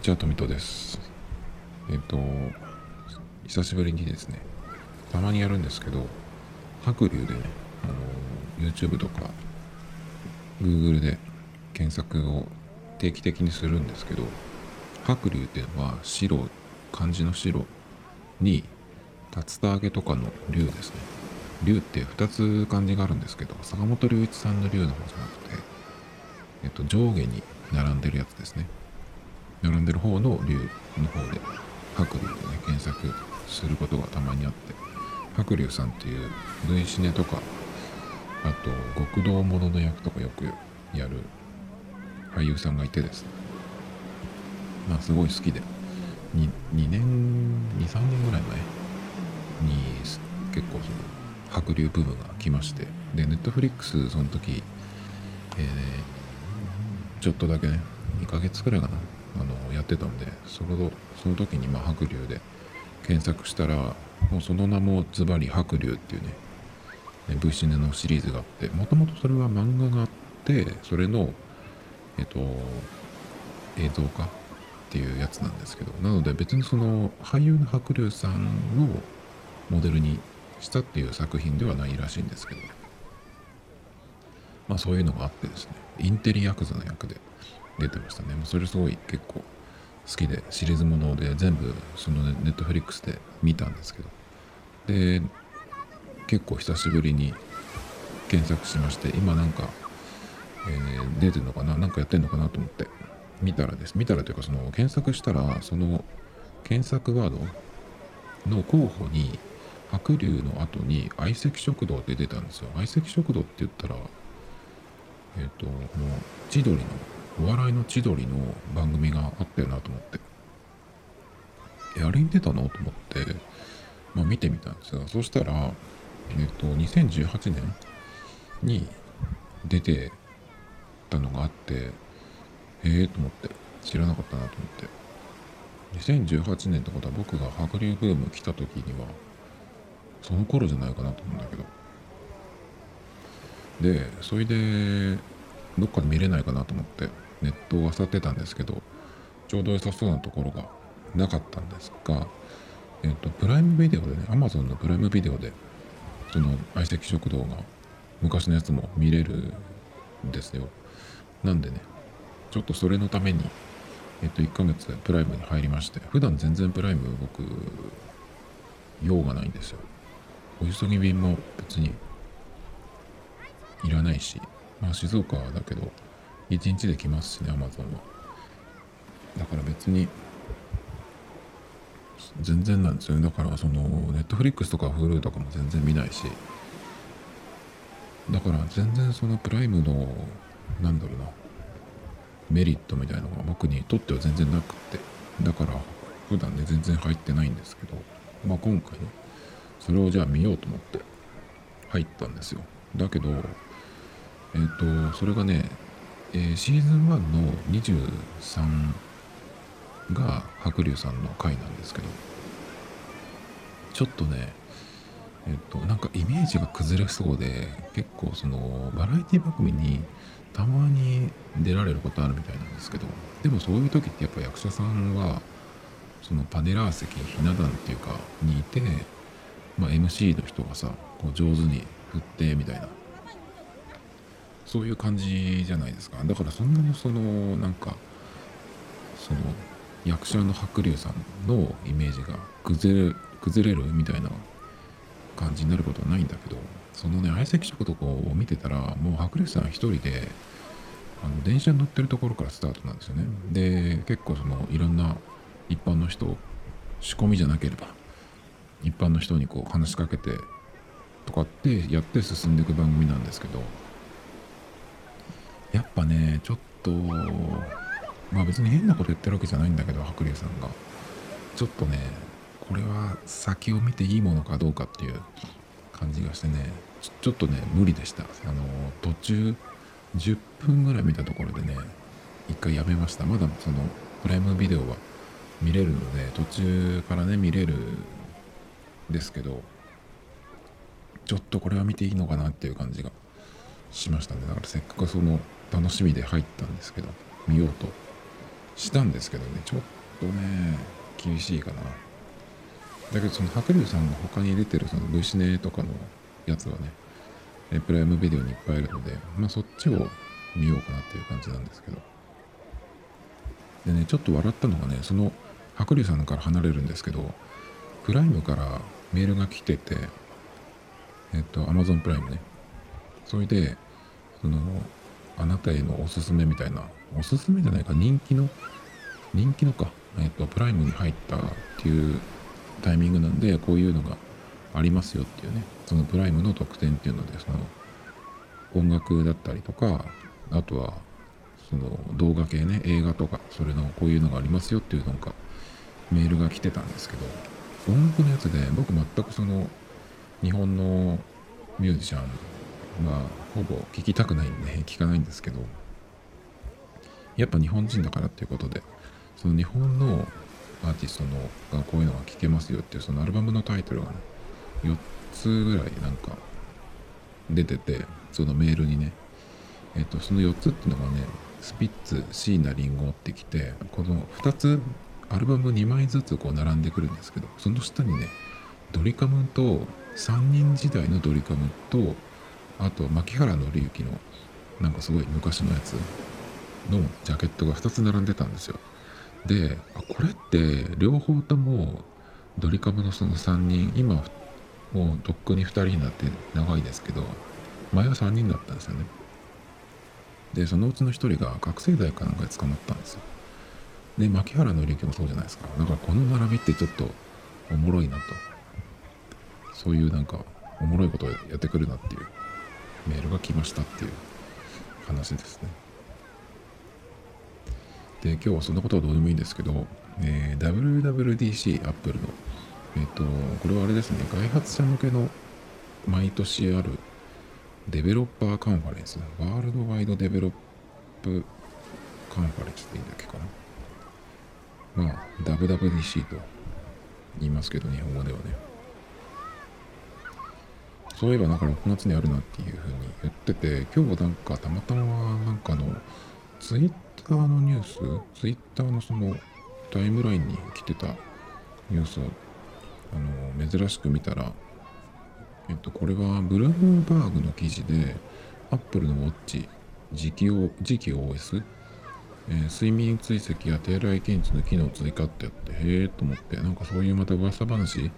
にちは、富戸です。えっ、と、久しぶりにですね、たまにやるんですけど、白龍でね、あの、YouTube とか、Google で検索を定期的にするんですけど、白龍っていうのは白、漢字の白に、竜田揚げとかの龍ですね。龍って2つ漢字があるんですけど、坂本龍一さんの龍の方じゃなくて、えっと、上下に並んでるやつですね。並んでる方の竜の方で白龍でね検索することがたまにあって白龍さんっていう V シネとかあと極道ものの役とかよくやる俳優さんがいてですねまあすごい好きで 2, 2年23年ぐらい前に結構その白龍ブームが来ましてでネットフリックスその時、えーちょっとだけね2ヶ月くらいかなあのやってたんでそのその時にまあ白龍で検索したらもうその名もズバリ白龍っていうねね V シネのシリーズがあってもともとそれは漫画があってそれのえっと映像化っていうやつなんですけどなので別にその俳優の白龍さんをモデルにしたっていう作品ではないらしいんですけどまあそういうのがあってですねインテリヤクザの役で出てましたね。もうそれすごい結構好きでシリーズもので全部そのネットフリックスで見たんですけど。で結構久しぶりに検索しまして今なんか、えー出てるのかな？なんかやってんのかなと思って見たらです。見たらというかその検索したらその検索ワード？の候補に白龍の後に相席食堂って出たんですよ。相席食堂って言ったらえっ、とこの千鳥のお笑いの千鳥の番組があったよなと思って。あれに出たのと思って、まあ、見てみたんですがそしたらえっ、と2018年に出てたのがあってへえと思って知らなかったなと思って。2018年ってことは僕が白龍ブーム来た時にはその頃じゃないかなと思うんだけど。でそれでどっかで見れないかなと思って。ネットを漁ってたんですけどちょうど良さそうなところがなかったんですがえっ、とプライムビデオでね Amazon のプライムビデオでその相席食堂が昔のやつも見れるんですよ。なんでねちょっとそれのためにえっ、と1ヶ月プライムに入りまして普段全然プライム僕用がないんですよ。お急ぎ便も別にいらないし、まあ静岡だけど、1日で来ますしね、アマゾンは。だから別に、全然なんですよね。だからその、ネットフリックスとか Hulu とかも全然見ないし、だから全然そのプライムの、なんだろうな、メリットみたいなのが僕にとっては全然なくって、だから普段ね、全然入ってないんですけど、まあ今回ね、それをじゃあ見ようと思って入ったんですよ。だけど、えっ、と、それがね、えーシーズン1の23が白龍さんの回なんですけど、ちょっとね、えっ、と、なんかイメージが崩れそうで、結構その、バラエティ番組にたまに出られることあるみたいなんですけど、でもそういう時ってやっぱ役者さんは、そのパネラー席、ひな壇っていうか、にいて、まあ、MC の人がさ、こう上手に振ってみたいな、そういう感じじゃないですか。だからそんなにその、なんか、その、役者の白龍さんのイメージが崩れ崩れるみたいな感じになることはないんだけど、そのね、相席食とかを見てたら、もう白龍さん一人で、あの電車に乗ってるところからスタートなんですよね。で、結構その、いろんな一般の人、仕込みじゃなければ、一般の人にこう話しかけてとかってやって進んでいく番組なんですけどやっぱねちょっとまあ別に変なこと言ってるわけじゃないんだけど白龍さんが。ちょっとねこれは先を見ていいものかどうかっていう感じがしてねちょっとね無理でした。あの途中10分ぐらい見たところでね一回やめました。まだそのプライムビデオは見れるので途中からね見れるんですけどちょっとこれは見ていいのかなっていう感じがしましたね。だからせっかくその楽しみで入ったんですけど見ようとしたんですけどねちょっとね厳しいかな。だけどその白龍さんが他に出てるその V シネとかのやつはねプライムビデオにいっぱいあるのでまあそっちを見ようかなっていう感じなんですけど。でねちょっと笑ったのがねその白龍さんから離れるんですけどプライムからメールが来ててえっと Amazon プライムね。それでそのあなたへのおすすめみたいなおすすめじゃないか人気の人気のかえっとプライムに入ったっていうタイミングなんでこういうのがありますよっていうねそのプライムの特典っていうのでその音楽だったりとかあとはその動画系ね映画とかそれのこういうのがありますよっていうなんかメールが来てたんですけど音楽のやつで僕全くその日本のミュージシャンはほぼ聴きたくないんで聞かないんですけどやっぱ日本人だからっていうことでその日本のアーティストのがこういうのが聴けますよっていうそのアルバムのタイトルがね4つぐらいなんか出ててそのメールにねえっとその4つっていうのがねスピッツ椎名林檎ってきてこの2つアルバム2枚ずつこう並んでくるんですけどその下にねドリカムと3人時代のドリカムとあと牧原紀之のなんかすごい昔のやつのジャケットが2つ並んでたんですよ。でこれって両方ともドリカムのその3人今もうとっくに2人になって長いですけど前は3人だったんですよね。でそのうちの1人が覚醒剤かなんかで捕まったんですよ。で牧原紀之もそうじゃないですか。だからこの並びってちょっとおもろいなと。そういうなんかおもろいことをやってくるなっていう。メールが来ましたっていう話ですね。で今日はそんなことはどうでもいいんですけど、えー、WWDC アップルのえっ、ー、とこれはあれですね開発者向けの毎年ある developer conference Worldwide Develop Conference でいいんだっけかな。まあ WWDC と言いますけど日本語ではね。そういえばなんか6月にあるなっていうふうに言ってて今日なんかたまたまなんかのツイッターのニュースツイッターのそのタイムラインに来てたニュースをあの珍しく見たらえっとこれはブルームバーグの記事でアップルのウォッチ次期次期 OS えー、睡眠追跡や手洗い検知の機能追加ってやってへえと思ってなんかそういうまた噂話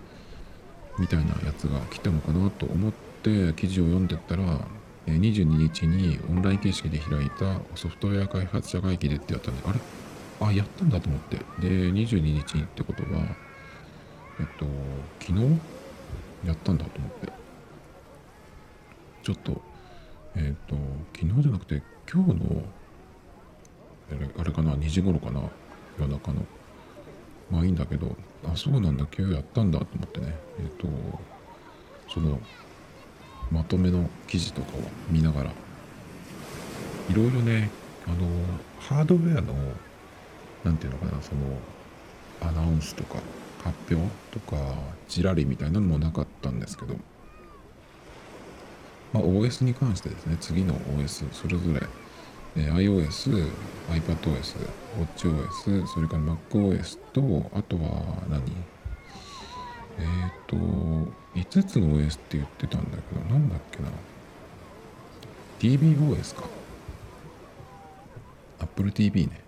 みたいなやつが来たのかなと思って記事を読んでったら22日にオンライン形式で開いたソフトウェア開発者会議でってやったんであれ？あやったんだと思って。で22日にってことはえっと昨日やったんだと思って。ちょっとえっと昨日じゃなくて今日のあれかな？2時頃かな？夜中の。まあいいんだけどあそうなんだ今日やったんだと思ってね。えっ、とそのまとめの記事とかを見ながらいろいろねあのハードウェアの何て言うのかなそのアナウンスとか発表とかじらりみたいなのもなかったんですけど、まあ、OS に関してですね次の OS それぞれえ iOS、iPadOS、WatchOS、それから MacOS と、あとは何？えっ、ー、と、5つの OS って言ってたんだけど、なんだっけな？TVOS か。Apple TV ね。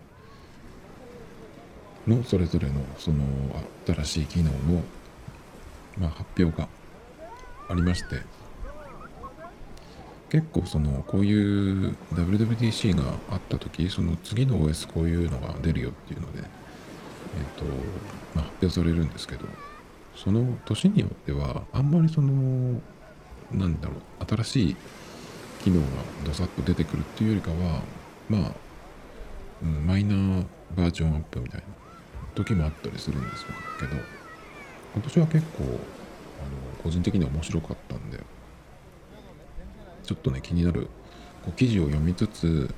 のそれぞれのその新しい機能の、まあ、発表がありまして、結構そのこういう WWDC があった時その次の OS こういうのが出るよっていうので、え、ー、とまあ、発表されるんですけどその年によってはあんまりそのなんだろう新しい機能がどさっと出てくるっていうよりかはまあ、うん、マイナーバージョンアップみたいな時もあったりするんですけど今年は結構あの個人的には面白かったんでちょっとね気になるこう記事を読みつつ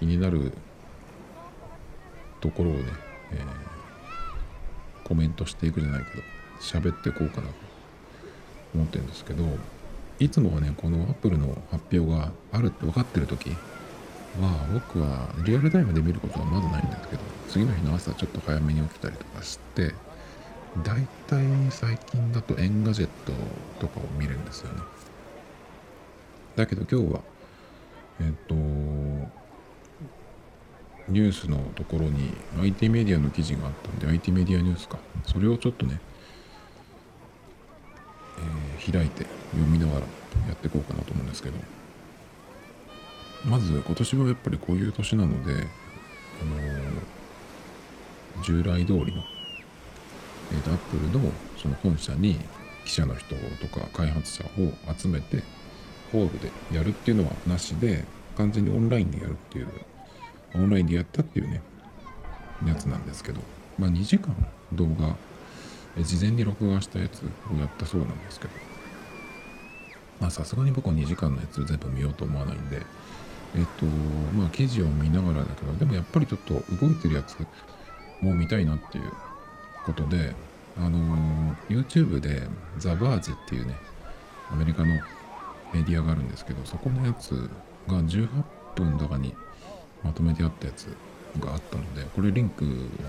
気になるところをね、えー、コメントしていくじゃないけど喋ってこうかなと思ってるんですけどいつもはねこの Apple の発表があるって分かってる時まあ僕はリアルタイムで見ることはまずないんですけど次の日の朝ちょっと早めに起きたりとかして大体最近だと Engadget とかを見るんですよね。だけど今日はえっ、とニュースのところに IT メディアの記事があったんで IT メディアニュースか。それをちょっとね、えー、開いて読みながらやっていこうかなと思うんですけど。まず今年はやっぱりこういう年なので、あのー、従来通りの、えーと、アップルのその本社に記者の人とか開発者を集めてホールでやるっていうのはなしで完全にオンラインでやるっていうオンラインでやったっていうねやつなんですけどまあ2時間動画事前に録画したやつをやったそうなんですけどまあさすがに僕は2時間のやつ全部見ようと思わないんでえっとまあ記事を見ながらだけどでもやっぱりちょっと動いてるやつも見たいなっていうことであのー、YouTube でザ・バージっていうねアメリカのメディアがあるんですけどそこのやつが18分とかにまとめてあったやつがあったのでこれリンクを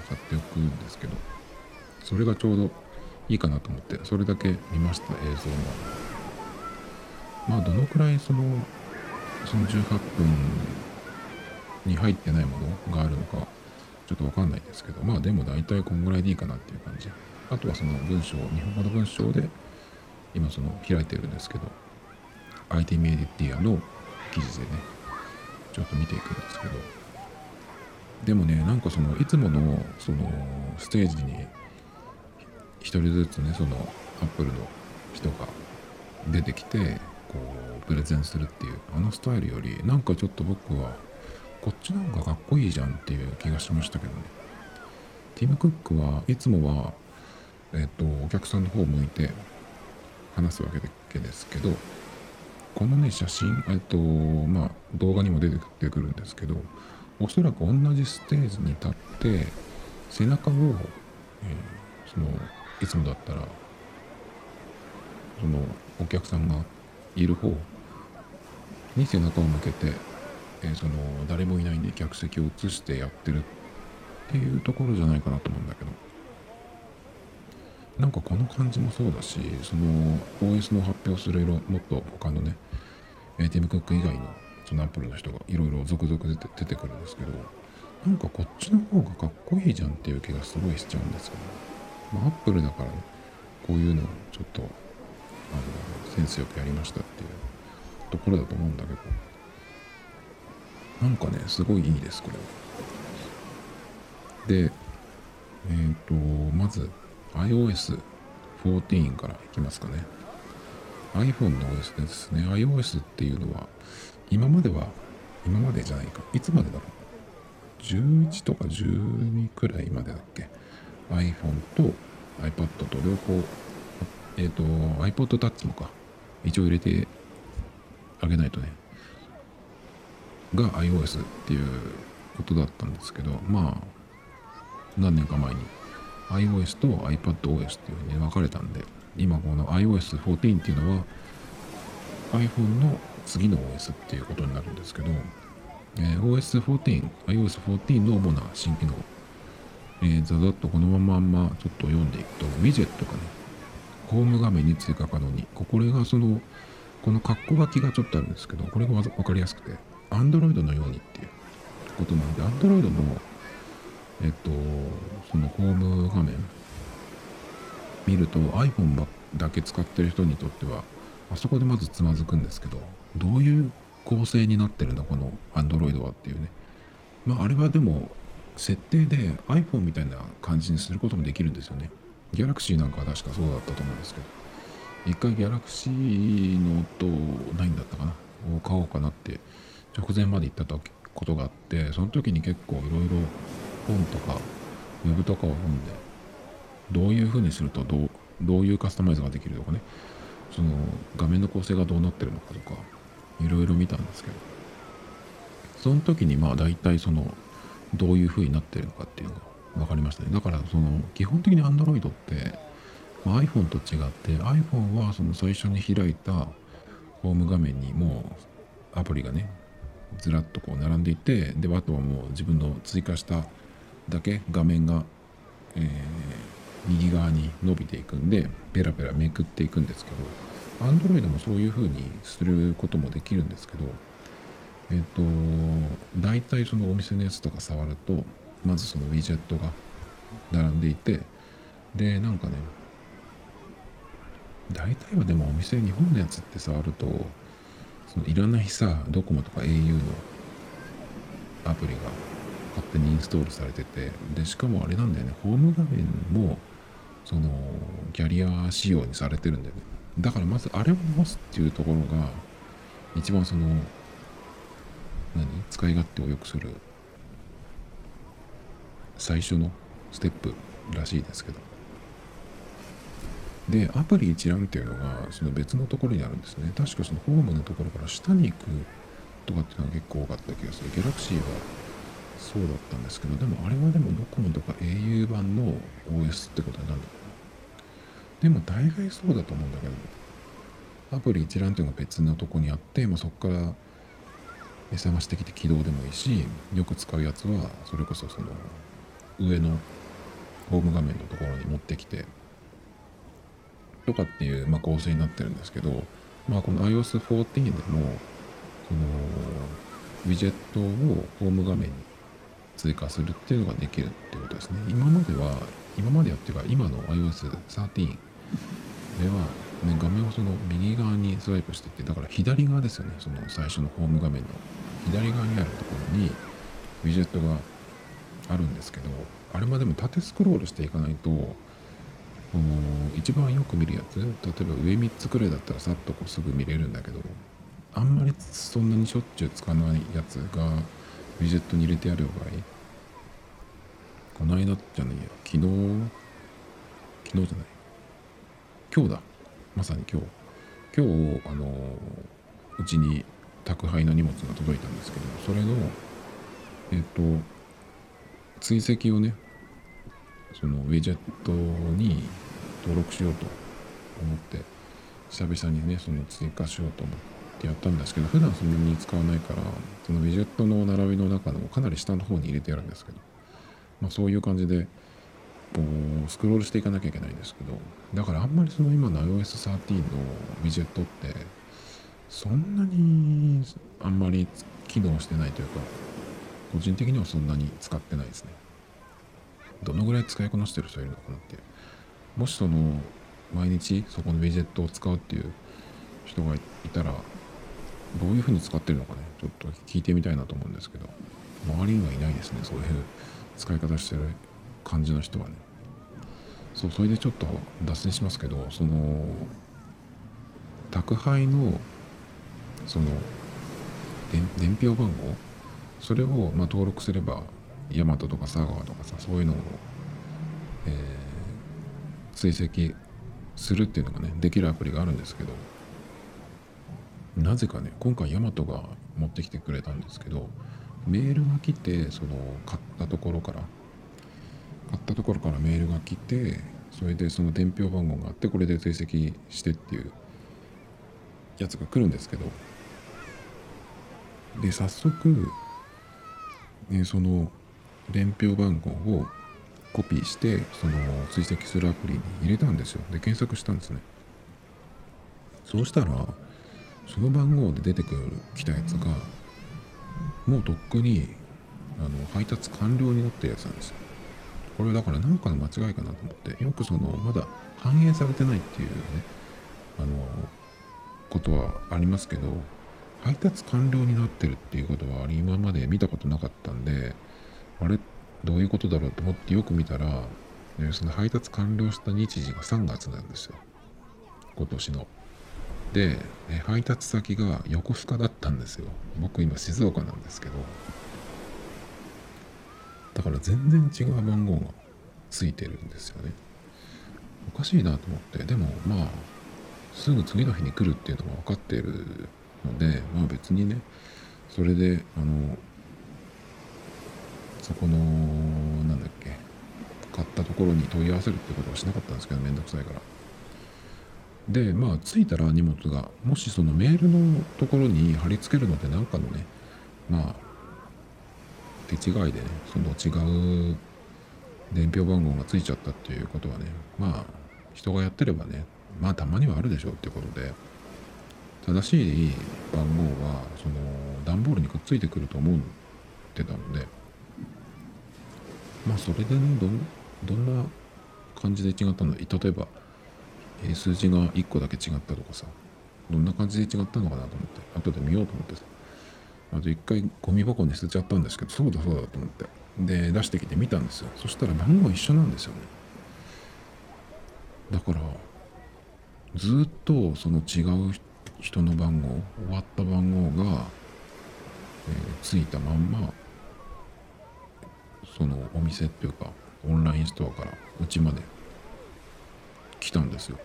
貼っておくんですけどそれがちょうどいいかなと思ってそれだけ見ました映像も。まあどのくらいそのその18分に入ってないものがあるのかちょっとわかんないですけどまあでも大体こんぐらいでいいかなっていう感じ。あとはその文章日本語の文章で今その開いてるんですけど IT メディアの記事でねちょっと見ていくんですけど。でもねなんかそのいつものそのステージに一人ずつねそのアップルの人が出てきてこうプレゼンするっていうあのスタイルよりなんかちょっと僕はこっちの方がかっこいいじゃんっていう気がしましたけどね。ティム・クックはいつもはえっ、とお客さんの方を向いて話すわけですけどこのね写真えっ、とまあ動画にも出てくるんですけどおそらく同じステージに立って背中を、えー、そのいつもだったらそのお客さんがいる方に背中を向けて、えー、その誰もいないんで客席を移してやってるっていうところじゃないかなと思うんだけど。なんかこの感じもそうだしその OS の発表する色もっと他のねえティム・クック以外のそのアップルの人がいろいろ続々出て出てくるんですけどなんかこっちの方がかっこいいじゃんっていう気がすごいしちゃうんですけど、まあ、アップルだからねこういうのをちょっとあのセンスよくやりましたっていうところだと思うんだけどなんかねすごいいいですこれ。はでえっ、ー、とまず iOS14 からいきますかね。iPhone の OS ですね。iOS っていうのは今までは今までじゃないか。いつまでだろう。11とか12くらいまでだっけ。iPhone と iPad と両方えっ、ー、と iPod Touch もか。一応入れてあげないとね。が iOS っていうことだったんですけどまあ何年か前に。iOS と iPadOS っていうふうに分かれたんで今この iOS14 っていうのは iPhone の次の OS っていうことになるんですけど、えー、OS14、iOS14 の主な新機能、えー、ざざっとこのまままちょっと読んでいくと、ウィジェットがね、ホーム画面に追加可能に、これがその、この括弧書きがちょっとあるんですけど、これが分かりやすくて、Android のようにっていうことなんで、Android の、えっと、そのホーム画面、見ると iPhone だけ使ってる人にとっては、あそこでまずつまずくんですけど、どういう構成になってるんだ、この Android はっていうね。まあ、あれはでも、設定で iPhone みたいな感じにすることもできるんですよね。Galaxy なんかは確かそうだったと思うんですけど。一回 Galaxy のと何だったかなを買おうかなって直前まで言ったことがあって、その時に結構いろいろ本とか Web とかを読んで、どういう風にするとどうどういうカスタマイズができるとかね、その画面の構成がどうなってるのかとか、いろいろ見たんですけど。その時にまあ大体そのどういう風になってるのかっていうのが分かりましたね。だからその基本的に Android って、まあ、iPhone と違って iPhone はその最初に開いたホーム画面にもうアプリがねずらっとこう並んでいてであとはもう自分の追加しただけ画面が、えー、右側に伸びていくんでペラペラめくっていくんですけど Android もそういう風にすることもできるんですけどえっ、と大体そのお店のやつとか触るとまずそのウィジェットが並んでいてでなんかね大体はでもお店日本のやつって触るとそのいらないさドコモとか au のアプリが勝手にインストールされててでしかもあれなんだよねホーム画面もそのキャリア仕様にされてるんだよね。だからまずあれを直すっていうところが一番その何？使い勝手を良くする最初のステップらしいですけど。でアプリ一覧っていうのがその別のところにあるんですね。確かそのホームのところから下に行くとかっていうのは結構多かった気がする。ギャラクシーはそうだったんですけどでもあれはでもドコモとか au 版の OS ってことになるのかなでも大概そうだと思うんだけどアプリ一覧っていうのが別のとこにあって、まあ、そこから目覚ましてきて起動でもいいしよく使うやつはそれこそその上のホーム画面のところに持ってきてとかっていう、まあ、構成になってるんですけど、まあ、この iOS14 でもそのウィジェットをホーム画面に追加するっていうのができるっていうことですね。今までは今までやっていうか今の iOS13 では、ね、画面をその右側にスワイプしていってだから左側ですよね。その最初のホーム画面の。左側にあるところにウィジェットがあるんですけどあれまでも縦スクロールしていかないとこの一番よく見るやつ例えば上3つくらいだったらさっとこうすぐ見れるんだけどあんまりそんなにしょっちゅう使わないやつがウィジェットに入れてある場合この間じゃないや。昨日昨日じゃない。今日だ。まさに今日。今日あのうちに宅配の荷物が届いたんですけどそれのえっ、と追跡をねそのウィジェットに登録しようと思って久々にねその追加しようと思って。やったんですけど普段そんなに使わないからそのウィジェットの並びの中のかなり下の方に入れてやるんですけど、まあ、そういう感じでこうスクロールしていかなきゃいけないんですけどだからあんまりその今の iOS13 のウィジェットってそんなにあんまり機能してないというか個人的にはそんなに使ってないですね。どのぐらい使いこなしてる人いるのかなってもしその毎日そこのウィジェットを使うっていう人がいたらどういうふうに使ってるのかね。ちょっと聞いてみたいなと思うんですけど。周りにはいないですね。そういう使い方してる感じの人はね。そうそれでちょっと脱線しますけどその宅配のその伝票番号？それをま登録すればヤマトとか佐川とかさそういうのを、えー、追跡するっていうのがねできるアプリがあるんですけど。なぜかね今回ヤマトが持ってきてくれたんですけどメールが来てその買ったところから買ったところからメールが来てそれでその伝票番号があってこれで追跡してっていうやつが来るんですけどで早速、ね、その伝票番号をコピーしてその追跡するアプリに入れたんですよ。で検索したんですね。そうしたらその番号で出てくる来たやつがもうとっくにあの配達完了になってるやつなんですよこれだから何かの間違いかなと思ってよくそのまだ反映されてないっていうねあのことはありますけど配達完了になってるっていうことは今まで見たことなかったんであれどういうことだろうと思ってよく見たら、その配達完了した日時が3月なんですよ今年の。で、配達先が横須賀だったんですよ。僕今静岡なんですけど。だから全然違う番号がついてるんですよね。おかしいなと思って。でもまあすぐ次の日に来るっていうのが分かってるのでまあ別にねそれであのそこのなんだっけ買ったところに問い合わせるってことはしなかったんですけどめんどくさいから。でまあ着いたら荷物がもしそのメールのところに貼り付けるので何かのねまあ手違いでねその違う伝票番号がついちゃったっていうことはねまあ人がやってればねまあたまにはあるでしょうってことで正しい番号はその段ボールにくっついてくると思ってたのでまあそれでねどんどんな感じで違ったの？例えば、え数字が1個だけ違ったとかさどんな感じで違ったのかなと思って後で見ようと思ってさ。あと一回ゴミ箱に捨てちゃったんですけどそうだそうだと思って。で出してきて見たんですよ。そしたら番号一緒なんですよね。だからずっとその違う人の番号終わった番号が、えーついたまんまそのお店っていうかオンラインストアからうちまで来たんですよ。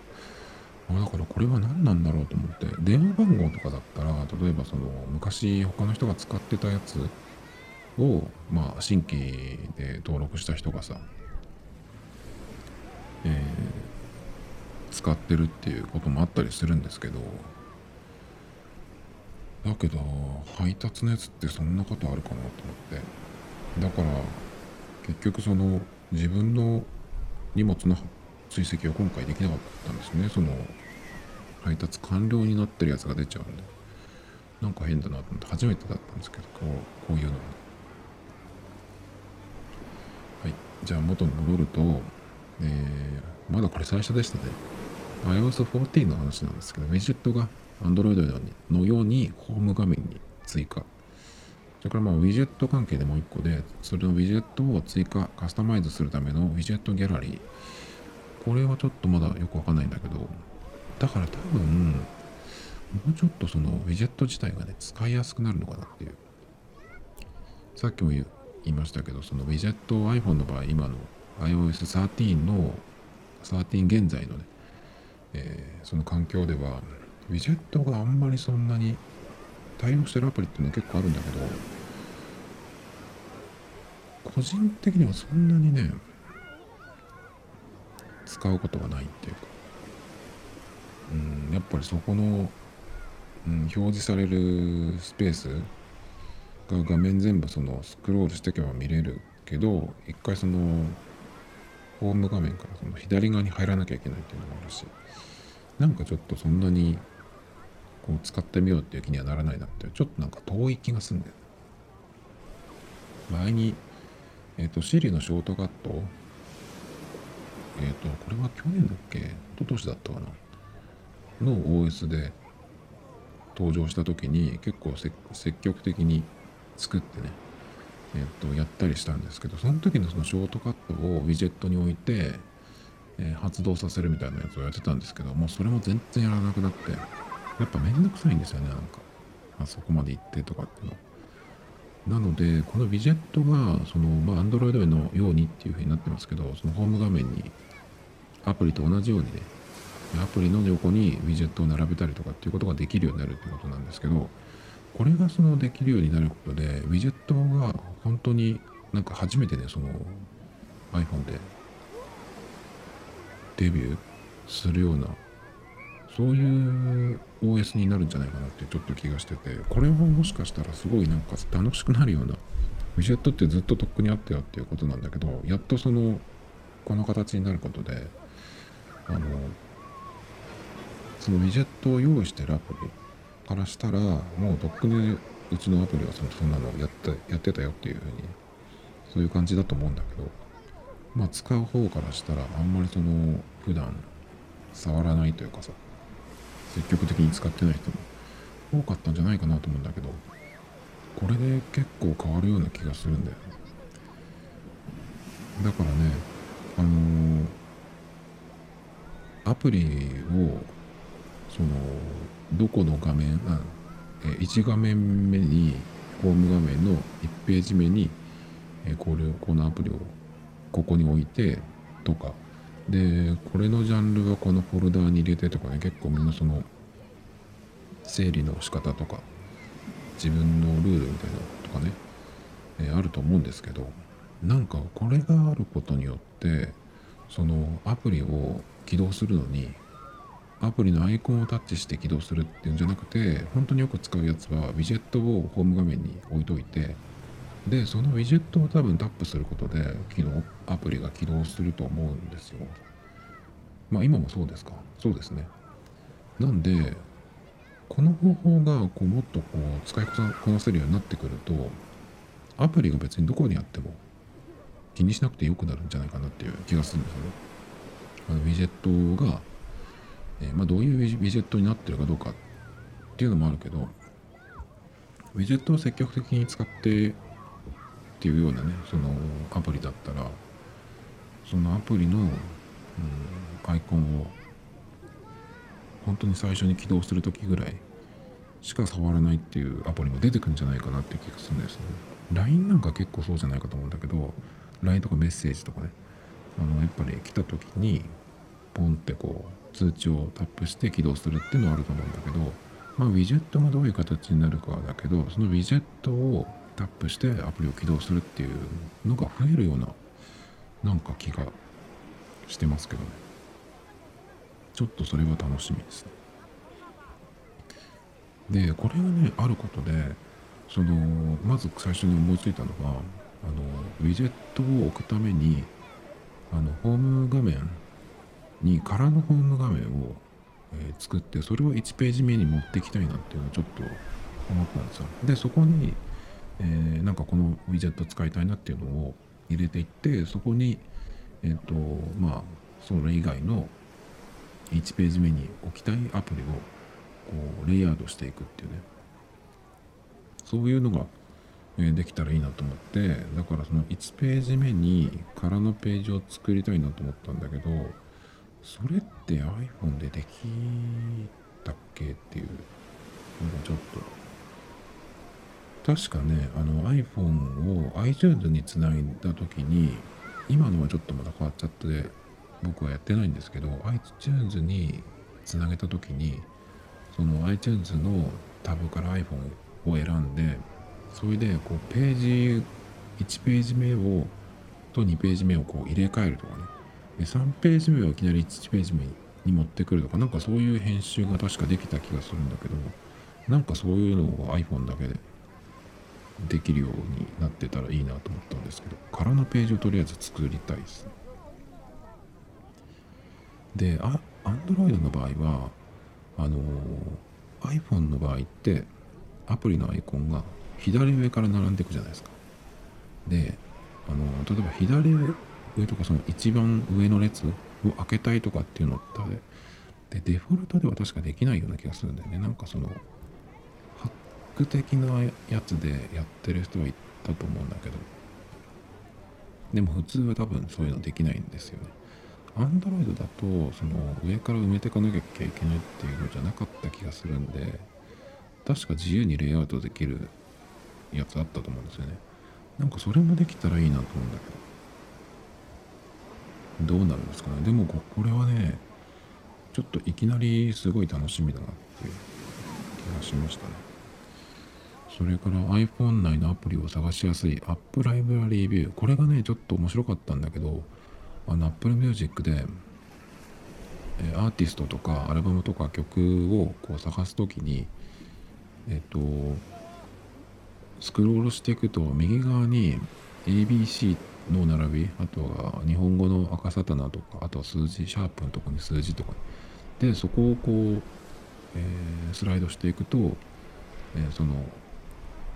だからこれは何なんだろうと思って。電話番号とかだったら例えばその昔他の人が使ってたやつをまあ新規で登録した人がさ、えー使ってるっていうこともあったりするんですけどだけど配達のやつってそんなことあるかなと思って。だから結局その自分の荷物の追跡を今回できなかったんですね。その配達完了になってるやつが出ちゃうんで。なんか変だなと思って初めてだったんですけどこうこういうのははい。じゃあ元に戻ると、えーまだこれ最初でしたね。iOS14 の話なんですけどウィジェットが Android のようにホーム画面に追加。それからまあウィジェット関係でもう一個でそれのウィジェットを追加カスタマイズするためのウィジェットギャラリー。これはちょっとまだよくわかんないんだけどだから多分もうちょっとそのウィジェット自体がね使いやすくなるのかなっていう。さっきも言いましたけどそのウィジェット iPhone の場合今の iOS13 の13現在のね、えーその環境ではウィジェットがあんまりそんなに対応してるアプリっていうのは結構あるんだけど個人的にはそんなにね使うことがないっていうか。うんやっぱりそこの、うん、表示されるスペースが画面全部そのスクロールしていけば見れるけど一回そのホーム画面からその左側に入らなきゃいけないっていうのもあるしなんかちょっとそんなにこう使ってみようっていう気にはならないなってちょっとなんか遠い気がすんだよ前にえっ、と Siri のショートカットえっ、とこれは去年だっけ？一昨年だったかな？の OS で登場した時に結構積極的に作ってねえっとやったりしたんですけどその時のそのショートカットをウィジェットに置いて、えー発動させるみたいなやつをやってたんですけどもうそれも全然やらなくなってやっぱめんどくさいんですよねなんか。あそこまで行ってとかっていうの。なのでこのウィジェットがそのまあ Android のようにっていう風になってますけどそのホーム画面にアプリと同じようにねアプリの横にウィジェットを並べたりとかっていうことができるようになるってことなんですけどこれがそのできるようになることでウィジェットが本当になんか初めてねその iPhone でデビューするようなそういう OS になるんじゃないかなってちょっと気がしててこれはもしかしたらすごいなんか楽しくなるようなウィジェットってずっととっくにあったよっていうことなんだけどやっとそのこの形になることであのそのウィジェットを用意してるアプリからしたらもうとっくにうちのアプリはそそんなのやってやってたよっていうふうにそういう感じだと思うんだけどまあ使う方からしたらあんまりその普段触らないというかさ積極的に使ってない人も多かったんじゃないかなと思うんだけどこれで結構変わるような気がするんだよね。だからねあのーアプリをそのどこの画面あ1画面目にホーム画面の1ページ目に、これこのアプリをここに置いてとか。でこれのジャンルはこのフォルダーに入れてとかね結構みんなその整理の仕方とか自分のルールみたいなとかね、えあると思うんですけどなんかこれがあることによってそのアプリを起動するのにアプリのアイコンをタッチして起動するっていうんじゃなくて本当によく使うやつはウィジェットをホーム画面に置いといてでそのウィジェットを多分タップすることで起動アプリが起動すると思うんですよ。まあ今もそうですか？そうですね。なんでこの方法がこうもっとこう使いこなせるようになってくるとアプリが別にどこにあっても気にしなくてよくなるんじゃないかなっていう気がするんですよね。あのウィジェットが、えー、まあ、どういうウィジェットになってるかどうかっていうのもあるけどウィジェットを積極的に使ってっていうようなねそのアプリだったらそのアプリの、うん、アイコンを本当に最初に起動する時ぐらいしか触らないっていうアプリも出てくるんじゃないかなっていう気がするんですね。LINE なんか結構そうじゃないかと思うんだけど LINE とかメッセージとかねあのやっぱり来た時にポンってこう通知をタップして起動するっていうのはあると思うんだけどまあウィジェットがどういう形になるかだけどそのウィジェットをタップしてアプリを起動するっていうのが増えるようななんか気がしてますけどね。ちょっとそれは楽しみですね。でこれがねあることでそのまず最初に思いついたのがあのウィジェットを置くためにあのホーム画面に空のホーム画面を、え、作ってそれを1ページ目に持ってきたいなっていうのをちょっと思ったんですよ。でそこに、えー、なんかこのウィジェット使いたいなっていうのを入れていってそこにえっ、ー、とまあそれ以外の1ページ目に置きたいアプリをこうレイヤードしていくっていうね。そういうのが、えできたらいいなと思ってだからその1ページ目に空のページを作りたいなと思ったんだけどそれって iPhone でできたっけっていうのがちょっと。確かねあの iPhone を iTunes につないだ時に今のはちょっとまた変わっちゃって僕はやってないんですけど iTunes につなげた時にその iTunes のタブから iPhone を選んでそれでこうページ1ページ目をと2ページ目をこう入れ替えるとかね。3ページ目をいきなり1ページ目に持ってくるとかなんかそういう編集が確かできた気がするんだけどなんかそういうのを iPhone だけでできるようになってたらいいなと思ったんですけど空のページをとりあえず作りたいですねで Android の場合はあの iPhone の場合ってアプリのアイコンが左上から並んでいくじゃないですか。で、あの例えば左上とかその一番上の列を開けたいとかっていうのってでデフォルトでは確かできないような気がするんだよね。なんかそのハック的なやつでやってる人はいたと思うんだけどでも普通は多分そういうのできないんですよね。アンドロイドだとその上から埋めていかなきゃいけないっていうのじゃなかった気がするんで確か自由にレイアウトできるやつあったと思うんですよねなんかそれもできたらいいなと思うんだけどどうなるんですかね。でもこれはねちょっといきなりすごい楽しみだなっていう気がしましたね。それから iPhone 内のアプリを探しやすい App Library View これがねちょっと面白かったんだけどあの Apple Music でアーティストとかアルバムとか曲をこう探す時にえっとスクロールしていくと右側に ABC っの並びあとは日本語の赤サタナとかあとは数字シャープのとこに数字とか。でそこをこう、えー、スライドしていくと、えー、その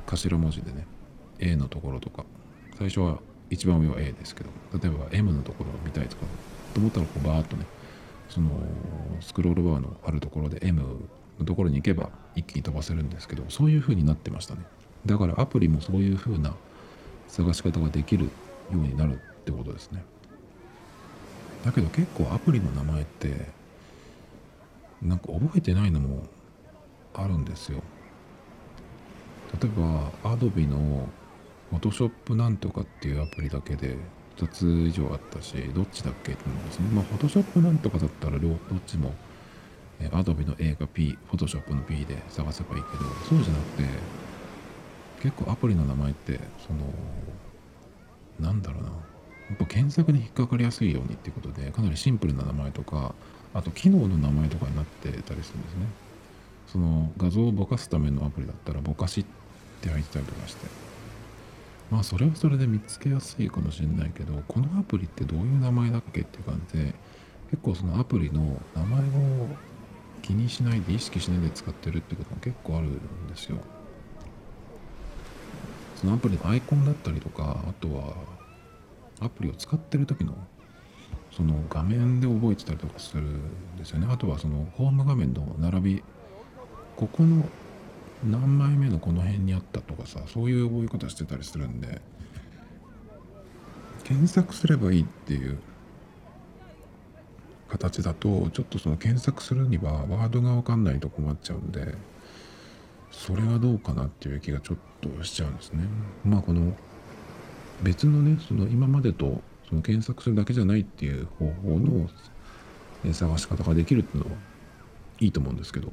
頭文字でね A のところとか。最初は一番上は A ですけど例えば M のところを見たいとかと思ったらこうバーッとねそのスクロールバーのあるところで M のところに行けば一気に飛ばせるんですけどそういう風になってましたね。だからアプリもそういう風な探し方ができるようになるってことですね。だけど結構アプリの名前ってなんか覚えてないのもあるんですよ。例えば Adobe の Photoshop なんとかっていうアプリだけで2つ以上あったしどっちだっけって思うんですね。まあ Photoshop なんとかだったらどっちもえ Adobe の A が P、Photoshop の P で探せばいいけど、そうじゃなくて、結構アプリの名前って、その、なんだろうな、やっぱ検索に引っかかりやすいようにっていうことで、かなりシンプルな名前とか、あと機能の名前とかになってたりするんですね。その画像をぼかすためのアプリだったらぼかしって入ってたりとかして。まあそれはそれで見つけやすいかもしれないけどこのアプリってどういう名前だっけっていう感じで結構そのアプリの名前を気にしないで意識しないで使ってるってことも結構あるんですよ。そのアプリのアイコンだったりとかあとはアプリを使ってる時のその画面で覚えてたりとかするんですよね。あとはそのホーム画面の並びここの何枚目のこの辺にあったとかさそういう覚え方してたりするんで検索すればいいっていう形だとちょっとその検索するにはワードが分かんないと困っちゃうんでそれはどうかなっていう気がちょっとしちゃうんですね。まあこの別のねその今までとその検索するだけじゃないっていう方法の探し方ができるっていうのはいいと思うんですけど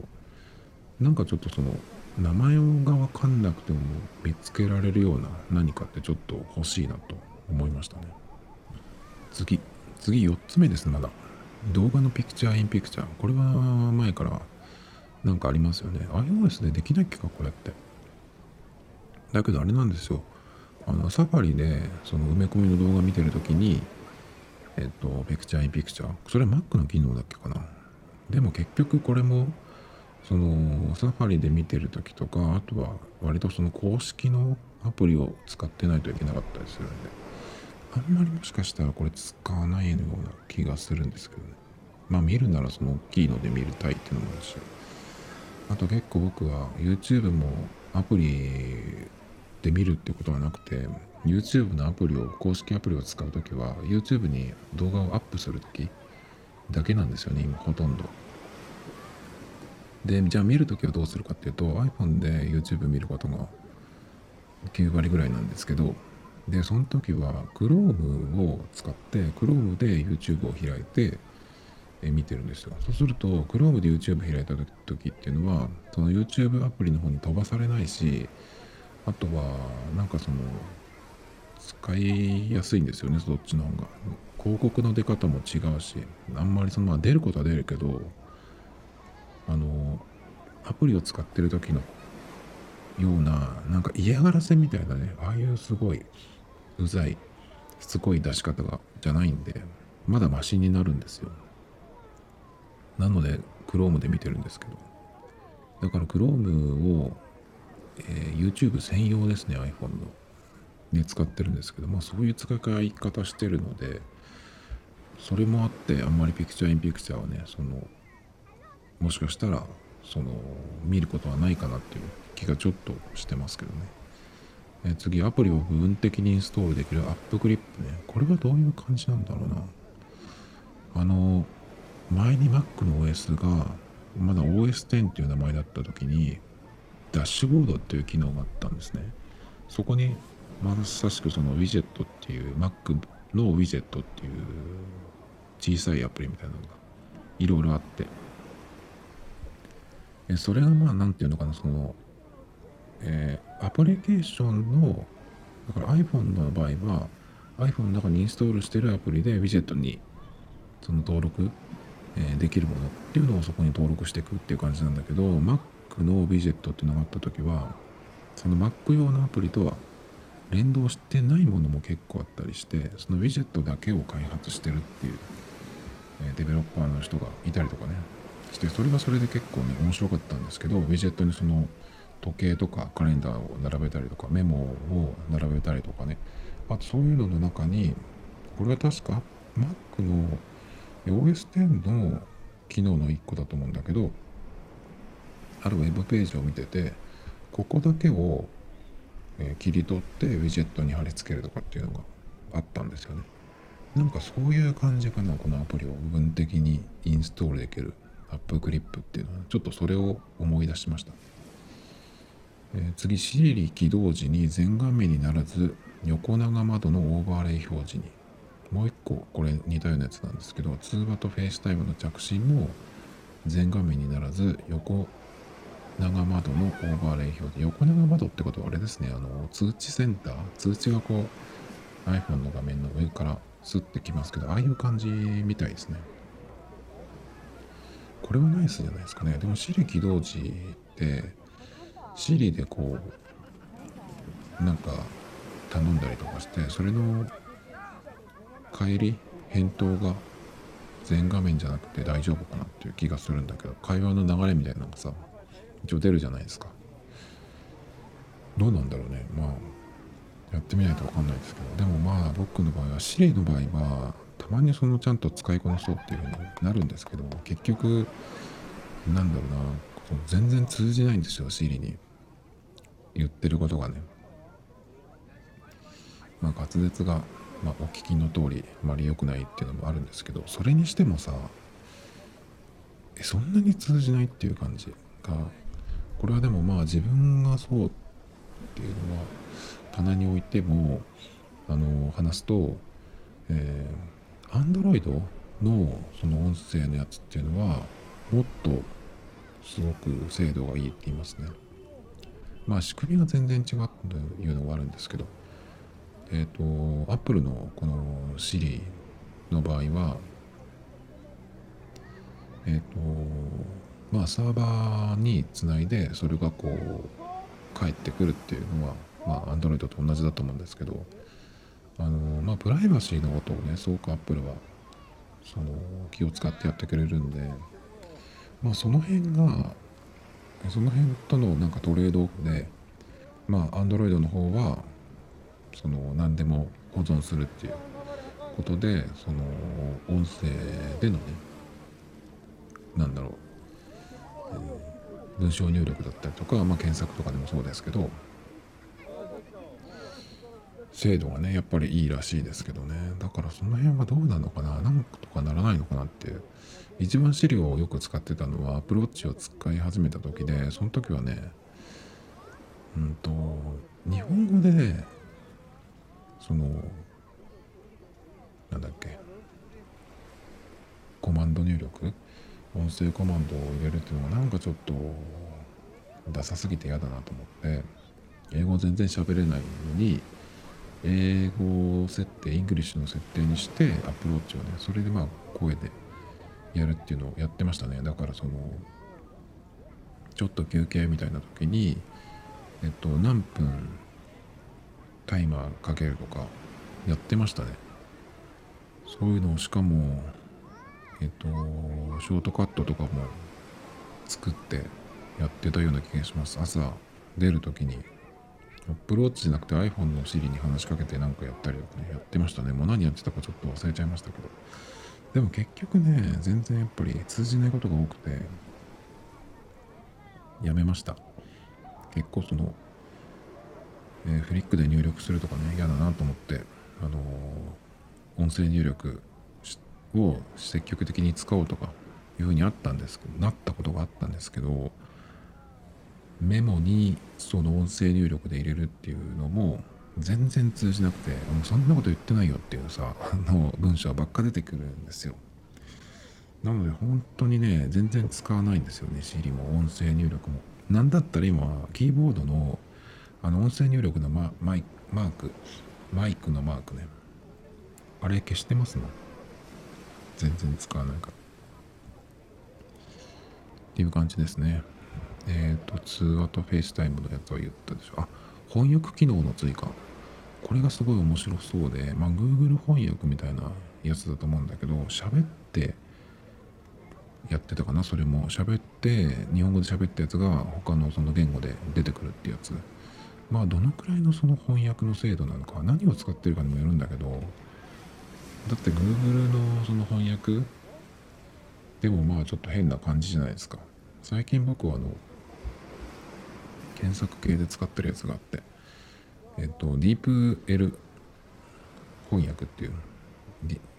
なんかちょっとその名前が分かんなくても見つけられるような何かってちょっと欲しいなと思いましたね。次次4つ目ですまだ。動画のピクチャーインピクチャー。これは前からなんかありますよね。iOS でできないっけかこれって。だけどあれなんですよ。あのサファリでその埋め込みの動画見てる時にえっとピクチャーインピクチャー。それは Mac の機能だっけかな。でも結局これもそのサファリで見てる時とかあとは割とその公式のアプリを使ってないといけなかったりするんで。あんまりもしかしたらこれ使わないような気がするんですけどね。まあ見るならその大きいので見るたいっていうのもあるし。あと結構僕は YouTube もアプリで見るってことはなくて YouTube のアプリを公式アプリを使う時は YouTube に動画をアップする時だけなんですよね今ほとんど。でじゃあ見るときはどうするかっていうと iPhone で YouTube 見ることが9割ぐらいなんですけどでその時は Chrome を使って Chrome で YouTube を開いて見てるんですよ。そうすると Chrome で YouTube 開いた時っていうのはその YouTube アプリの方に飛ばされないしあとはなんかその使いやすいんですよねそっちの方が。広告の出方も違うしあんまりそのまあ出ることは出るけどあのアプリを使ってる時のようななんか嫌がらせみたいなねああいうすごいうざいしつこい出し方がじゃないんでまだマシになるんですよ。なので Chrome で見てるんですけどだから Chrome を、えー、YouTube 専用ですね iPhone のね使ってるんですけどまあそういう使い方してるのでそれもあってあんまりピクチャーインピクチャーはねそのもしかしたらその見ることはないかなっていう気がちょっとしてますけどね。え次、アプリを部分的にインストールできるアップクリップね。これはどういう感じなんだろうな。あの、前に Mac の OS が、まだ OS10 っていう名前だった時に、ダッシュボードっていう機能があったんですね。そこに、まさしくそのウィジェットっていう、Mac のウィジェットっていう小さいアプリみたいなのがいろいろあって、それがまあ何て言うのかなその、えー、アプリケーションのだから iPhone の場合は iPhone の中にインストールしてるアプリでウィジェットにその登録、え、できるものっていうのをそこに登録していくっていう感じなんだけど Mac のウィジェットっていうのがあった時はその Mac 用のアプリとは連動してないものも結構あったりしてそのウィジェットだけを開発してるっていう、え、デベロッパーの人がいたりとかねしてそれはそれで結構ね面白かったんですけどウィジェットにその時計とかカレンダーを並べたりとかメモを並べたりとかね。あとそういうのの中にこれは確か Mac の OS10 の機能の1個だと思うんだけどあるウェブページを見ててここだけを、切り取ってウィジェットに貼り付けるとかっていうのがあったんですよね。なんかそういう感じかなこのアプリを部分的にインストールできるアップクリップっていうのは。ちょっとそれを思い出しました、えー、次 Siri 起動時に全画面にならず横長窓のオーバーレイ表示に。もう一個これ似たようなやつなんですけど通話と FaceTime の着信も全画面にならず横長窓のオーバーレイ表示横長窓ってことはあれですねあの通知センター通知がこう iPhone の画面の上からスッてきますけどああいう感じみたいですね。これはナイスじゃないですかね。でも Siri 起動時って Siri でこうなんか頼んだりとかしてそれの帰り返答が全画面じゃなくて大丈夫かなっていう気がするんだけど会話の流れみたいなのがさ一応出るじゃないですか。どうなんだろうね。まあやってみないと分かんないですけど。でもまあ僕の場合は Siri の場合はたまにそのちゃんと使いこなそうっていうふうになるんですけど結局なんだろうな。全然通じないんですよ Siri に。言ってることがね。まあ滑舌が、まあ、お聞きの通りあまり良くないっていうのもあるんですけどそれにしてもさえそんなに通じないっていう感じがこれはでもまあ自分がそうっていうのは棚に置いてもあの話すとえー、Android のその音声のやつっていうのはもっとすごく精度がいいって言いますね。まあ仕組みが全然違うというのがあるんですけど。えっ、ー、と Apple のこの Siri の場合はえっ、ー、とまあサーバーにつないでそれがこう返ってくるっていうのはまあ Android と同じだと思うんですけどあのまあプライバシーのことをねすごく Apple はその気を使ってやってくれるんでまあその辺がその辺とのなんかトレードでまあ Android の方はその何でも保存するっていうことでその音声でのねなんだろう、えー、文章入力だったりとか、まあ、検索とかでもそうですけど精度がねやっぱりいいらしいですけどね。だからその辺はどうなのかななんとかならないのかなって一番資料をよく使ってたのはアプローチを使い始めた時でその時はねうんと日本語で、ね、そのなんだっけ。コマンド入力？音声コマンドを入れるっていうのがなんかちょっとダサすぎて嫌だなと思って。英語全然喋れないのに英語設定 English の設定にしてアプローチをねそれでまあ声でやるっていうのをやってましたね。だからそのちょっと休憩みたいな時にえっと何分タイマーかけるとかやってましたねそういうのをしかもえっとショートカットとかも作ってやってたような気がします朝出る時にアップルウォッチじゃなくて iPhone の Siri に話しかけて何かやったりとかね、やってましたね。もう何やってたかちょっと忘れちゃいましたけど。でも結局ね、全然やっぱり通じないことが多くて、やめました。結構その、えー、フリックで入力するとかね、嫌だなと思って、あのー、音声入力を積極的に使おうとかいうふうにあったんですけど、なったことがあったんですけど、メモにその音声入力で入れるっていうのも全然通じなくてもうそんなこと言ってないよっていうさあの文章ばっか出てくるんですよ。なので本当にね全然使わないんですよね Siri も音声入力も。なんだったら今キーボードのあの音声入力のママイマークマイクのマークねあれ消してますもん全然使わないからっていう感じですねえっ、ー、と、通話と FaceTime のやつは言ったでしょ。あ、翻訳機能の追加。これがすごい面白そうで、まあ、Google 翻訳みたいなやつだと思うんだけど、喋ってやってたかな、それも。喋って、日本語で喋ったやつが他のその言語で出てくるってやつ。まあ、どのくらいのその翻訳の精度なのか、何を使ってるかにもよるんだけど、だって Google のその翻訳でもまあちょっと変な感じじゃないですか。最近僕はあの検索系で使ってるやつがあって、えっと、ディープ L 翻訳っていう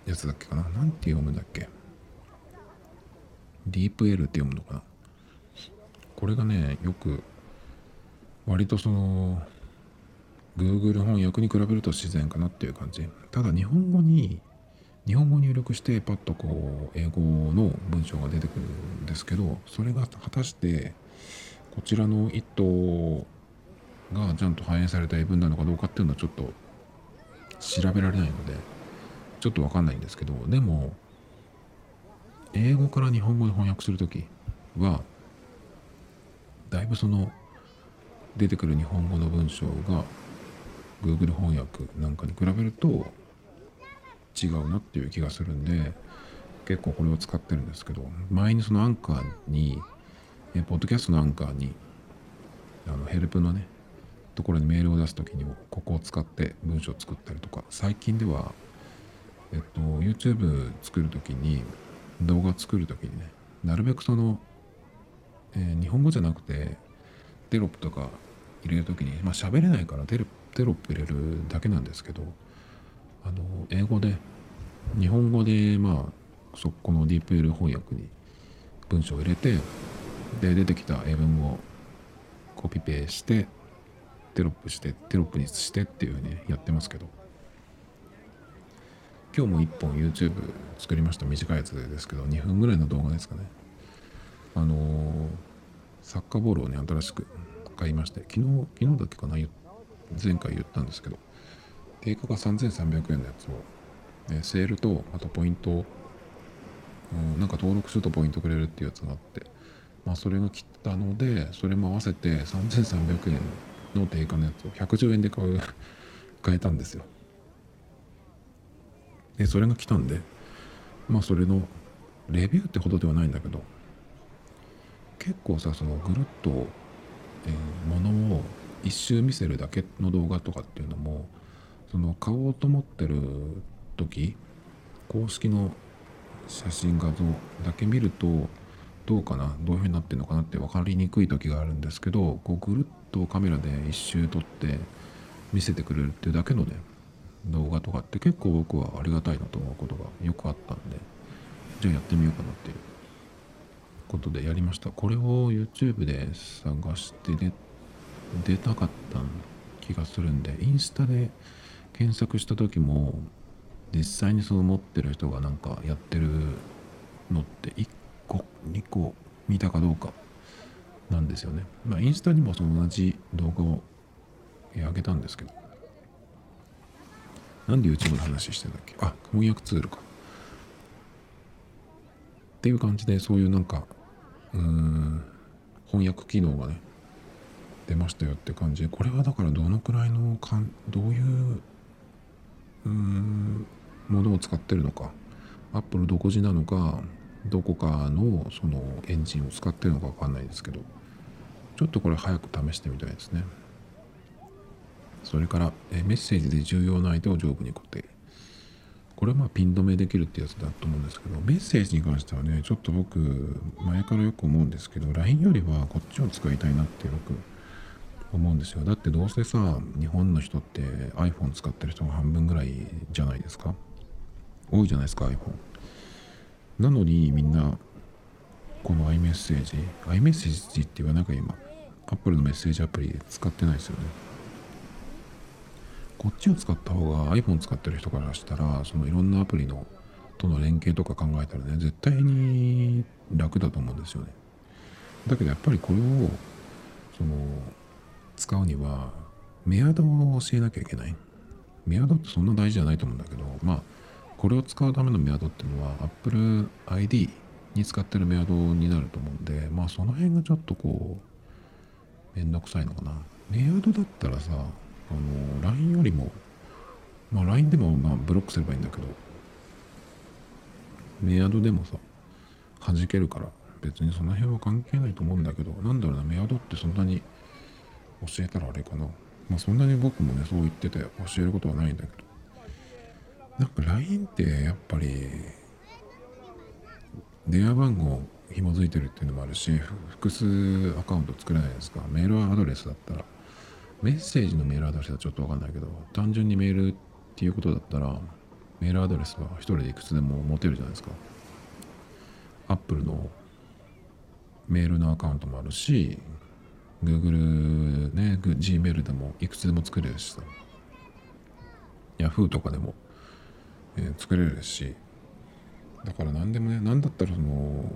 やつだっけかな。なんて読むんだっけ。ディープ L って読むのかな。これがね、よく、割とその、Google 翻訳に比べると自然かなっていう感じ。ただ日本語に、日本語入力してパッとこう、英語の文章が出てくるんですけど、それが果たしてこちらの意図がちゃんと反映された英文なのかどうかっていうのはちょっと調べられないのでちょっと分かんないんですけどでも英語から日本語に翻訳する時はだいぶその出てくる日本語の文章が Google 翻訳なんかに比べると違うなっていう気がするんで結構これを使ってるんですけど前にそのアンカーにえポッドキャストのアンカーにあのヘルプのねところにメールを出す時にもここを使って文章を作ったりとか最近ではえっと YouTube 作る時に動画作る時にねなるべくその、えー、日本語じゃなくてテロップとか入れる時にまあ喋れないからテロップ入れるだけなんですけどあの英語で日本語でまあそこの DeepL 翻訳に文章を入れてで出てきた英文をコピペしてテロップしてテロップにしてっていうふうにやってますけど今日も1本 YouTube 作りました。短いやつですけど2分ぐらいの動画ですかね。あのー、サッカーボールをね新しく買いまして昨日昨日だっけかな前回言ったんですけど定価が3300円のやつを、えセールとあとポイント、うん、なんか登録するとポイントくれるっていうやつがあってまあそれが切ったのでそれも合わせて3300円の定価のやつを110円で買う 買えたんですよ。でそれが来たんでまあそれのレビューってほどではないんだけど結構さそのぐるっと、えー、物を一周見せるだけの動画とかっていうのもその買おうと思ってる時公式の写真画像だけ見るとどうかなどういう風になってるのかなって分かりにくい時があるんですけどこうぐるっとカメラで一周撮って見せてくれるっていうだけのね動画とかって結構僕はありがたいなと思うことがよくあったんでじゃあやってみようかなっていう。ことでやりました。これを YouTube で探して出出たかった気がするんでインスタで検索した時も実際にその持ってる人がなんかやってるのって1個2個見たかどうかなんですよね。まあインスタにもその同じ動画を上げたんですけど。なんで YouTube の話してんだっけ？あ、翻訳ツールか。っていう感じで、そういうなんか、うん、翻訳機能がね、出ましたよって感じで、これはだからどのくらいのかん、どういう、うん、ものを使ってるのか、Apple 独自なのか、どこかのそのエンジンを使ってるのかわかんないですけど、ちょっとこれ早く試してみたいですね。それから、えメッセージで重要な相手を上部に固定。これはまあピン止めできるってやつだと思うんですけど、メッセージに関してはね、ちょっと僕、前からよく思うんですけど、LINE よりはこっちを使いたいなってよく思うんですよ。だってどうせさ、日本の人って iPhone 使ってる人が半分ぐらいじゃないですか。多いじゃないですか、iPhone。なのにみんな、この iMessage、iMessage って言わなきゃ今、Apple のメッセージアプリ使ってないですよね。こっちを使った方が iPhone 使ってる人からしたらそのいろんなアプリのとの連携とか考えたらね絶対に楽だと思うんですよね。だけどやっぱりこれをその使うにはメアドを教えなきゃいけない。メアドってそんな大事じゃないと思うんだけどまあこれを使うためのメアドっていうのは Apple ID に使ってるメアドになると思うんでまあその辺がちょっとこうめんどくさいのかな。メアドだったらさあの LINE よりもまあ LINE でもまあブロックすればいいんだけどメアドでもさ弾けるから別にその辺は関係ないと思うんだけどなんだろうなメアドってそんなに教えたらあれかな。まあそんなに僕もねそう言ってて教えることはないんだけど。なんか LINE ってやっぱり電話番号紐づいてるっていうのもあるし複数アカウント作れないですか。メールアドレスだったら。メッセージのメールアドレスはちょっとわかんないけど、単純にメールっていうことだったら、メールアドレスは一人でいくつでも持てるじゃないですか。Apple のメールのアカウントもあるし、Google ね、Gmail でもいくつでも作れるしさ、Yahoo とかでも、えー、作れるし、だから何でもね、何だったらその、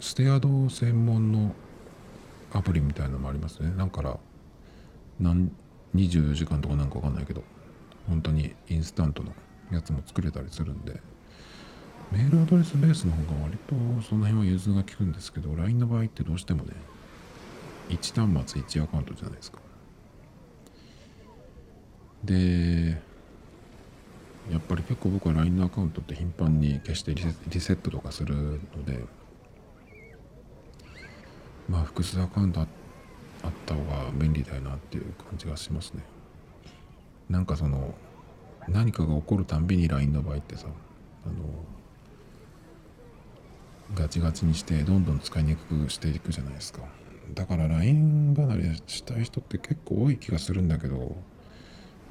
ステアド専門のアプリみたいなのもありますね。だから、何24時間とかなんかわかんないけど本当にインスタントのやつも作れたりするんでメールアドレスベースの方が割とその辺は融通が利くんですけど、LINE の場合ってどうしてもね、1端末1アカウントじゃないですか。で、やっぱり結構僕は LINE のアカウントって頻繁に消してリセットとかするので、まあ複数アカウントあっあった方が便利だよなっていう感じがしますね。なんかその、何かが起こるたんびに LINE の場合ってさ、あの、ガチガチにしてどんどん使いにくくしていくじゃないですか。だから LINE 離れしたい人って結構多い気がするんだけど、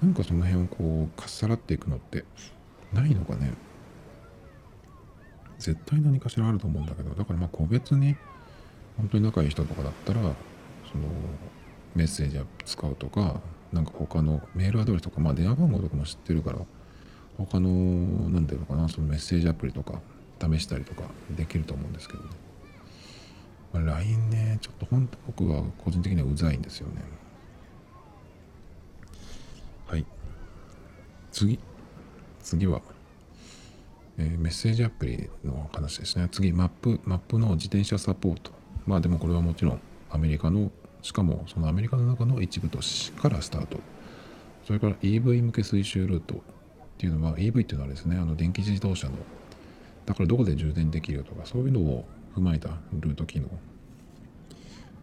なんかその辺をこうかっさらっていくのってないのかね絶対何かしらあると思うんだけどだからまあ個別に本当に仲いい人とかだったらそのメッセージアップ使うとかなんか他のメールアドレスとかまあ電話番号とかも知ってるから他の何ていうのかなそのメッセージアプリとか試したりとかできると思うんですけどね、まあ、LINE ねちょっと本当僕は個人的にはうざいんですよね。はい。次。次は、えー、メッセージアプリの話ですね。次マップマップの自転車サポート。まあでもこれはもちろんアメリカのしかもそのアメリカの中の一部都市からスタート。それから EV 向け推奨ルートっていうのは EV っていうのはですねあの電気自動車のだからどこで充電できるとかそういうのを踏まえたルート機能。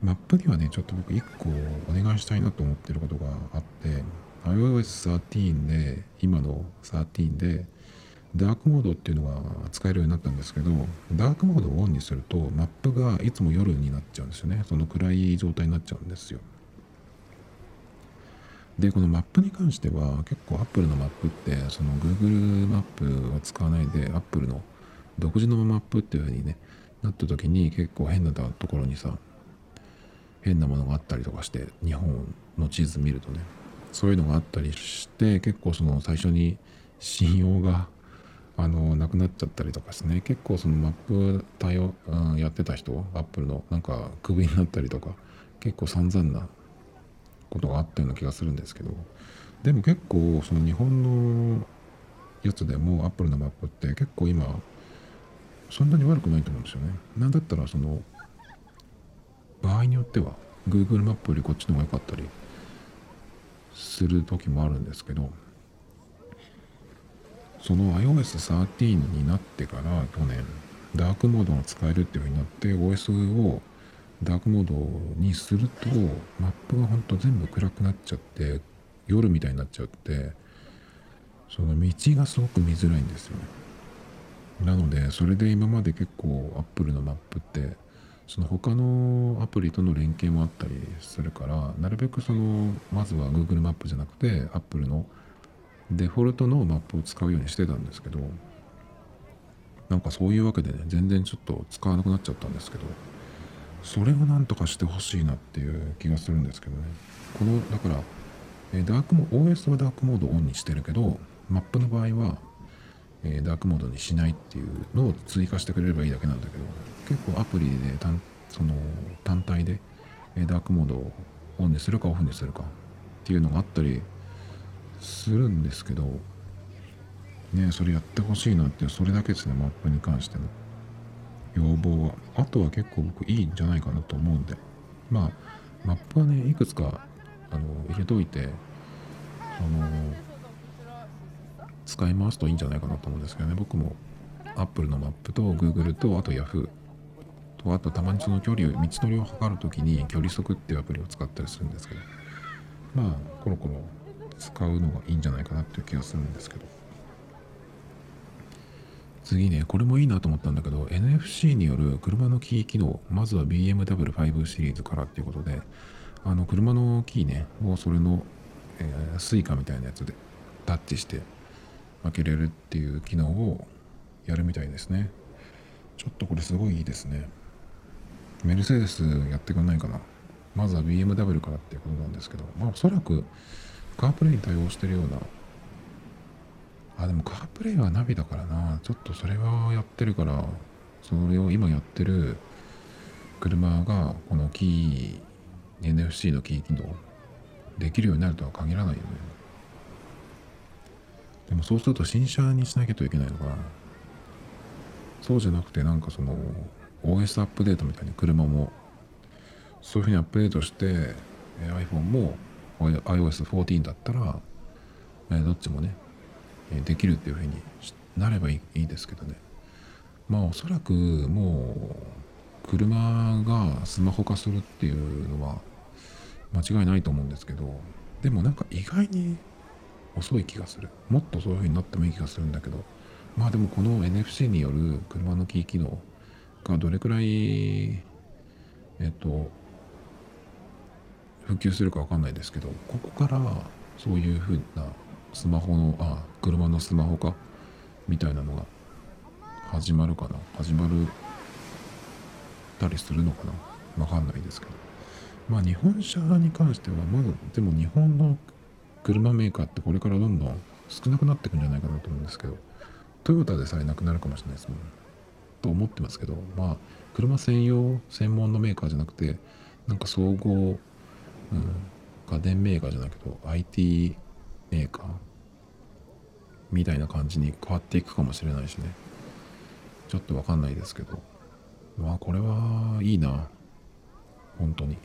マップにはねちょっと僕1個お願いしたいなと思ってることがあって iOS13 で今の13でダークモードっていうのが使えるようになったんですけどダークモードをオンにするとマップがいつも夜になっちゃうんですよね。その暗い状態になっちゃうんですよ。でこのマップに関しては結構 Apple のマップってその Google マップを使わないで Apple の独自のマップっていう風にねなった時に結構変なところにさ変なものがあったりとかして日本の地図見るとねそういうのがあったりして結構その最初に信用があのなくなっちゃったりとかですね。結構そのマップ対応、うん、やってた人アップルのなんかクビになったりとか結構散々なことがあったような気がするんですけど。でも結構その日本のやつでもアップルのマップって結構今そんなに悪くないと思うんですよね。なんだったらその場合によっては Google マップよりこっちの方が良かったりする時もあるんですけど。その iOS13 になってから去年ダークモードが使えるっていう風になって OS をダークモードにするとマップがほんと全部暗くなっちゃって夜みたいになっちゃってその道がすごく見づらいんですよね。なのでそれで今まで結構 Apple のマップってその他のアプリとの連携もあったりするからなるべくそのまずは Google マップじゃなくて Apple のデフォルトのマップを使うようにしてたんですけどなんかそういうわけでね全然ちょっと使わなくなっちゃったんですけどそれをなんとかしてほしいなっていう気がするんですけどね。このだからえダークモ OS はダークモードをオンにしてるけどマップの場合は、えダークモードにしないっていうのを追加してくれればいいだけなんだけど結構アプリで単その単体でダークモードをオンにするかオフにするかっていうのがあったりするんですけどねそれやってほしいなってそれだけですねマップに関しての要望は。あとは結構僕いいんじゃないかなと思うんで。まあマップはねいくつかあの入れといてその使い回すといいんじゃないかなと思うんですけどね。僕も Apple のマップと Google とあと Yahoo とあとたまにその距離を道のりを測るときに距離測っていうアプリを使ったりするんですけど。まあコロコロ使うのがいいんじゃないかなっていう気がするんですけど。次ねこれもいいなと思ったんだけど NFC による車のキー機能まずは BMW5 シリーズからっていうことであの車のキーねをそれの、えー、 Suica みたいなやつでタッチして開けれるっていう機能をやるみたいですね。ちょっとこれすごいいいですね。メルセデスやってくんないかな。まずは BMW からっていうことなんですけどまあおそらく CarPlay に対応してるような。あでも CarPlay はナビだからな。ちょっとそれはやってるから。それを今やってる。車がこのキー NFC のキー機能できるようになるとは限らないよね。でもそうすると新車にしなきゃといけないのかな。そうじゃなくてなんかその OS アップデートみたいに車も。そういうふうにアップデートして、iPhone も iOS14 だったら、えどっちもね、えできるっていうふうになればいいですけどね。まあおそらくもう車がスマホ化するっていうのは間違いないと思うんですけどでもなんか意外に遅い気がする。もっとそういう風になってもいい気がするんだけど。まあでもこの NFC による車のキー機能がどれくらいえっと普及するか分かんないですけどここからそういう風なスマホのあ車のスマホ化みたいなのが始まるかな。始まるたりするのかな。分かんないですけど。まあ日本車に関してはまだでも日本の車メーカーってこれからどんどん少なくなっていくんじゃないかなと思うんですけどトヨタでさえなくなるかもしれないですもん。と思ってますけどまあ車専用専門のメーカーじゃなくてなんか総合、うん、家電メーカーじゃないけど IT メーカーみたいな感じに変わっていくかもしれないしね。ちょっとわかんないですけど。まあこれはいいな。本当に。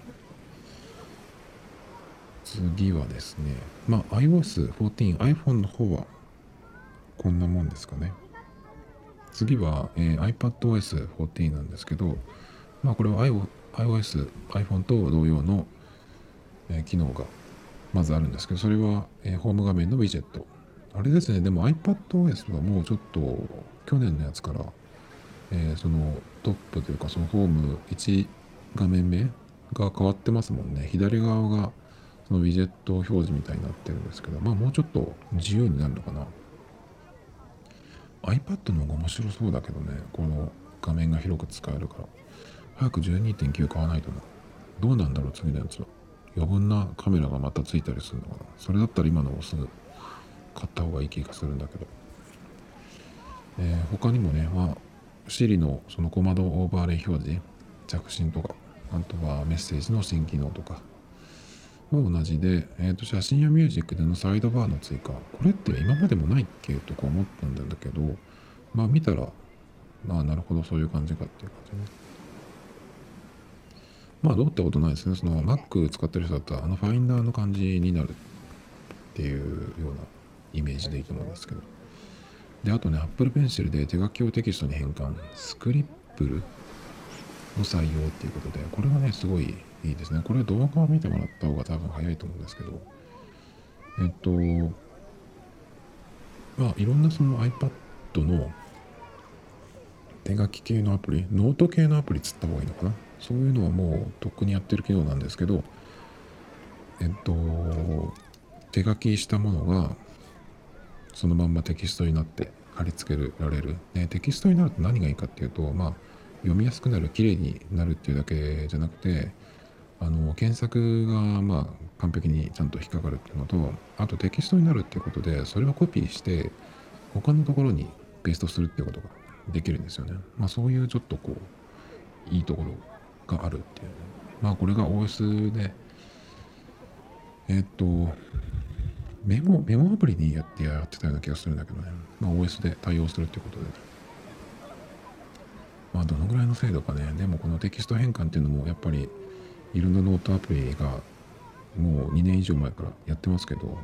次はですね。まあ iOS14 iPhone の方はこんなもんですかね。次は、えー、iPadOS14 なんですけどまあこれは iOS、iPhone と同様の、え、機能がまずあるんですけどそれは、え、ホーム画面のウィジェットあれですね、でも iPadOS はもうちょっと去年のやつから、え、そのトップというかそのホーム1画面目が変わってますもんね。左側がそのウィジェット表示みたいになってるんですけど、まあもうちょっと自由になるのかな。iPad の方が面白そうだけどね、この画面が広く使えるから。早く12.9買わないとな。どうなんだろう、次のやつは。余分なカメラがまたついたりするのかな。それだったら今のをすぐ買った方がいい気がするんだけど、えー、他にもね、まあ、Siri のその小窓オーバーレイ表示着信とかあとはメッセージの新機能とかも同じで、えー、と写真やミュージックでのサイドバーの追加。これって今までもないっけ？とか思ったんだけどまあ見たらまあなるほどそういう感じかっていう感じね。まあどうってことないですねその Mac 使ってる人だったらあのファインダーの感じになるっていうようなイメージでいいと思うんですけど。で、あとね、Apple Pencil で手書きをテキストに変換、スクリップルを採用っていうことで、これがね、すごいいいですね。これ動画を見てもらった方が多分早いと思うんですけど、えっと、まあ、いろんなその iPad の手書き系のアプリ、ノート系のアプリつった方がいいのかな。そういうのはもうとっくにやってる機能なんですけど、えっと、手書きしたものがそのまんまテキストになって貼り付けられる、ね、テキストになると何がいいかっていうと、まあ、読みやすくなる綺麗になるっていうだけじゃなくてあの検索がまあ完璧にちゃんと引っかかるっていうのとあとテキストになるっていうことでそれをコピーして他のところにペーストするっていうことができるんですよね。まあそういうちょっとこういいところがあるっていう。まあこれが OS でえっとメモ、メモアプリにやってやってたような気がするんだけどね。まあ OS で対応するっていうことで。まあどのぐらいの精度かね。でもこのテキスト変換っていうのもやっぱりいろんなノートアプリがもう2年以上前からやってますけど、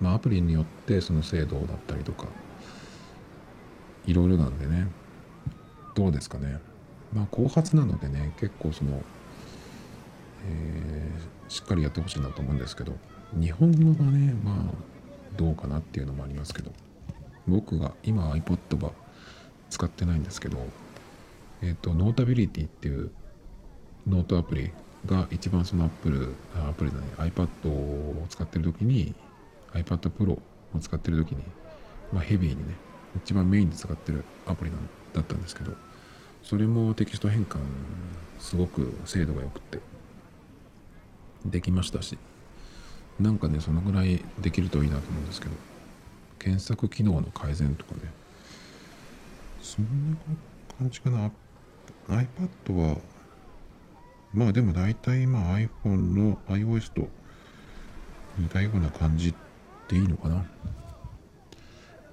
まあアプリによってその精度だったりとか、いろいろなんでね。どうですかね。まあ後発なのでね、結構その、えー、しっかりやってほしいなと思うんですけど、日本語がね、まあ、どうかなっていうのもありますけど、僕が今 iPod は使ってないんですけど、えっ、ー、と、 Notability っていうノートアプリが一番その Apple、アプリだね、iPad を使ってる時に、iPad Pro を使ってる時に、まあヘビーにね、一番メインで使ってるアプリだったんですけど、それもテキスト変換すごく精度が良くて。できましたし。なんかねそのぐらいできるといいなと思うんですけど。検索機能の改善とかね。そんな感じかな。iPad はまあでも大体まあ iPhone の iOS と似たような感じでいいのかな。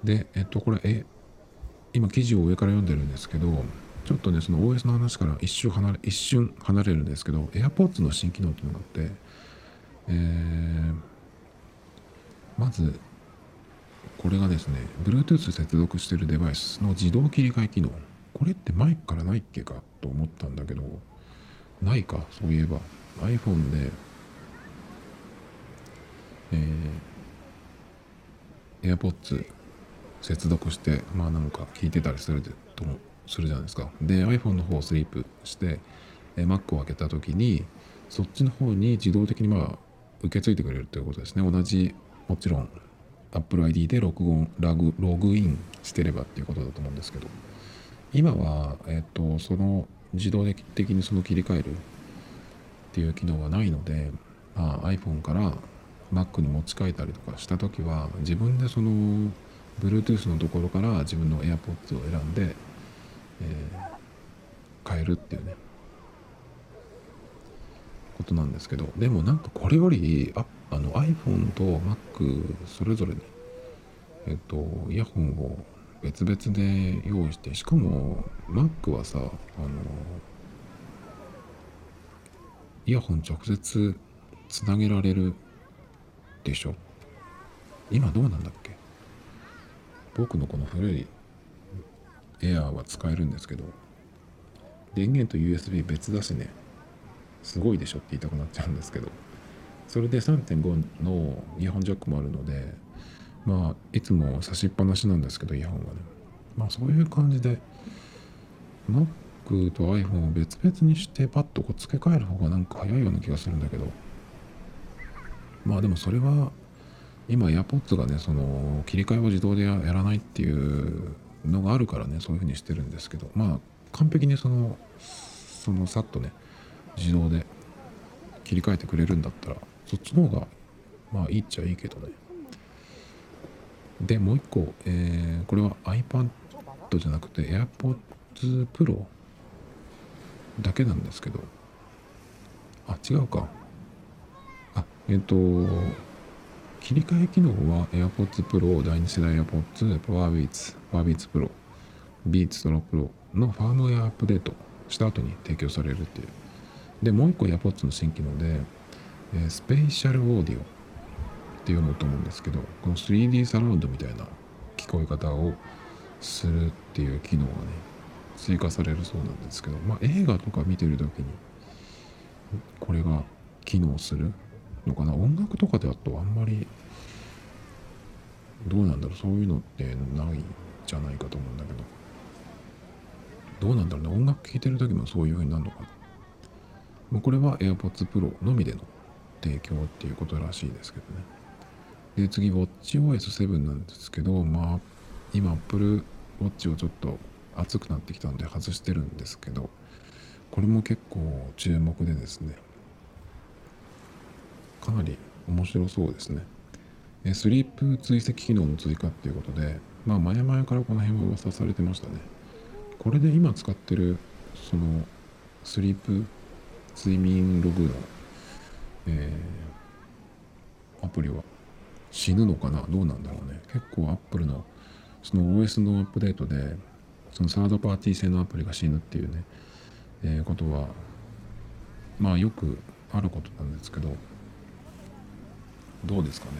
でえっとこれえ今記事を上から読んでるんですけどちょっとねその OS の話から一瞬離れ一瞬離れるんですけど AirPods の新機能っていうのがあって、えー、まずこれがですね Bluetooth 接続しているデバイスの自動切り替え機能。これって前からないっけかと思ったんだけどないかそういえば。iPhone でえー、AirPods 接続してまあなんか聞いてたりすると思するじゃないですか。で iPhone の方をスリープして、え、Mac を開けた時にそっちの方に自動的にまあ受け継いでくれるということですね。同じもちろん Apple ID でログラグログインしてればっていうことだと思うんですけど。今は、えっ、ー、とその自動的にその切り替えるっていう機能はないので、まあ、iPhone から Mac に持ち替えたりとかした時は自分でその Bluetooth のところから自分の AirPods を選んで、えー、変えるっていうねことなんですけどでもなんかこれよりああの iPhone と Mac それぞれにえっとイヤホンを別々で用意してしかも Mac はさあのイヤホン直接つなげられるでしょ？今どうなんだっけ？僕のこの古いエアーは使えるんですけど電源と USB 別だしねすごいでしょって言いたくなっちゃうんですけどそれで3.5のイヤホンジャックもあるのでまあいつも差しっぱなしなんですけどイヤホンはね。まあそういう感じで Mac と iPhone を別々にしてパッとこう付け替える方がなんか早いような気がするんだけどまあでもそれは今 AirPods がねその切り替えを自動でやらないっていうのがあるからねそういうふうにしてるんですけどまあ完璧にそのそのさっとね自動で切り替えてくれるんだったらそっちの方がまあいいっちゃいいけどね。でもう一個、えー、これは iPad じゃなくて AirPods Pro だけなんですけどあ違うか。あえっ、ー、と切り替え機能は AirPods Pro 第2世代 AirPods PowerBeats PowerBeats Pro Beats Pro Pro のファームウェアアップデートした後に提供されるっていう。でもう一個 AirPods の新機能で、えー、スペーシャルオーディオって読むと思うんですけどこの 3D サラウンドみたいな聞こえ方をするっていう機能がね追加されるそうなんですけど、まあ、映画とか見てる時にこれが機能するのかな。音楽とかであとあんまりどうなんだろう。そういうのってないんじゃないかと思うんだけど。どうなんだろうね。音楽聴いてる時もそういう風になるのかな。もうこれは AirPods Pro のみでの提供っていうことらしいですけどね。で次 WatchOS7 なんですけどまあ今 Apple Watch をちょっと熱くなってきたんで外してるんですけどこれも結構注目でですね。かなり面白そうですね。スリープ追跡機能の追加っていうことでまあ前々からこの辺は噂されてましたね。これで今使ってるそのスリープ睡眠ログの、えー、アプリは死ぬのかな？どうなんだろうね。結構アップルのその OS のアップデートでそのサードパーティー製のアプリが死ぬっていうね、えー、ことはまあよくあることなんですけどどうですかね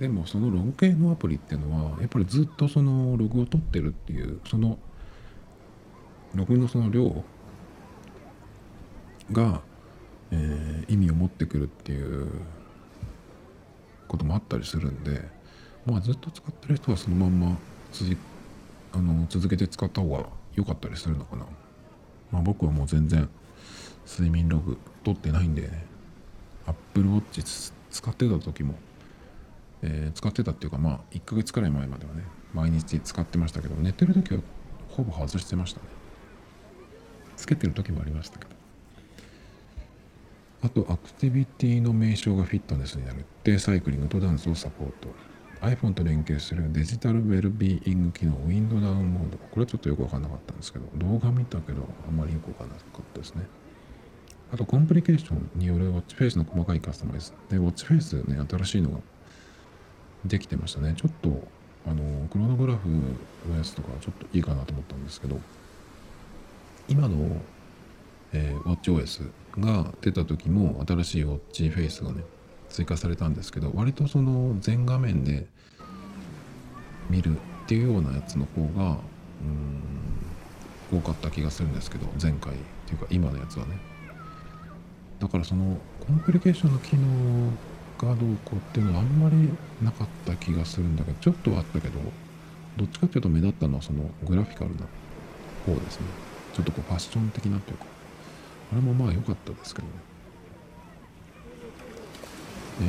でもそのログ系のアプリっていうのはやっぱりずっとそのログを取ってるっていうそのログのその量が、えー、意味を持ってくるっていうこともあったりするんでまあずっと使ってる人はそのまんまあの続けて使った方が良かったりするのかな。まあ僕はもう全然睡眠ログ取ってないんで、ね、Apple Watch 使ってた時も、えー、使ってたっていうかまあ1ヶ月くらい前まではね毎日使ってましたけど寝てる時はほぼ外してましたね。つけてる時もありましたけど。あとアクティビティの名称がフィットネスになる。でサイクリングとダンスをサポート。iPhone と連携する。デジタルウェルビーイング機能。ウィンドダウンモード。これはちょっとよくわかんなかったんですけど動画見たけどあんまりよくわかんなかったですね。あとコンプリケーションによるウォッチフェイスの細かいカスタマイズ。でウォッチフェイスね新しいのができてましたね。ちょっとあのクロノグラフのやつとかちょっといいかなと思ったんですけど今の、えー、WatchOS が出た時も新しい Watch フェイスがね追加されたんですけど割とその全画面で見るっていうようなやつの方がうん多かった気がするんですけど前回っていうか今のやつはね。だからそのコンプリケーションの機能がどうこうっていうのはあんまりなかった気がするんだけどちょっとはあったけどどっちかっていうと目立ったのはそのグラフィカルな方ですねちょっとこうファッション的なっていうかあれもまあ良かったですけどねえ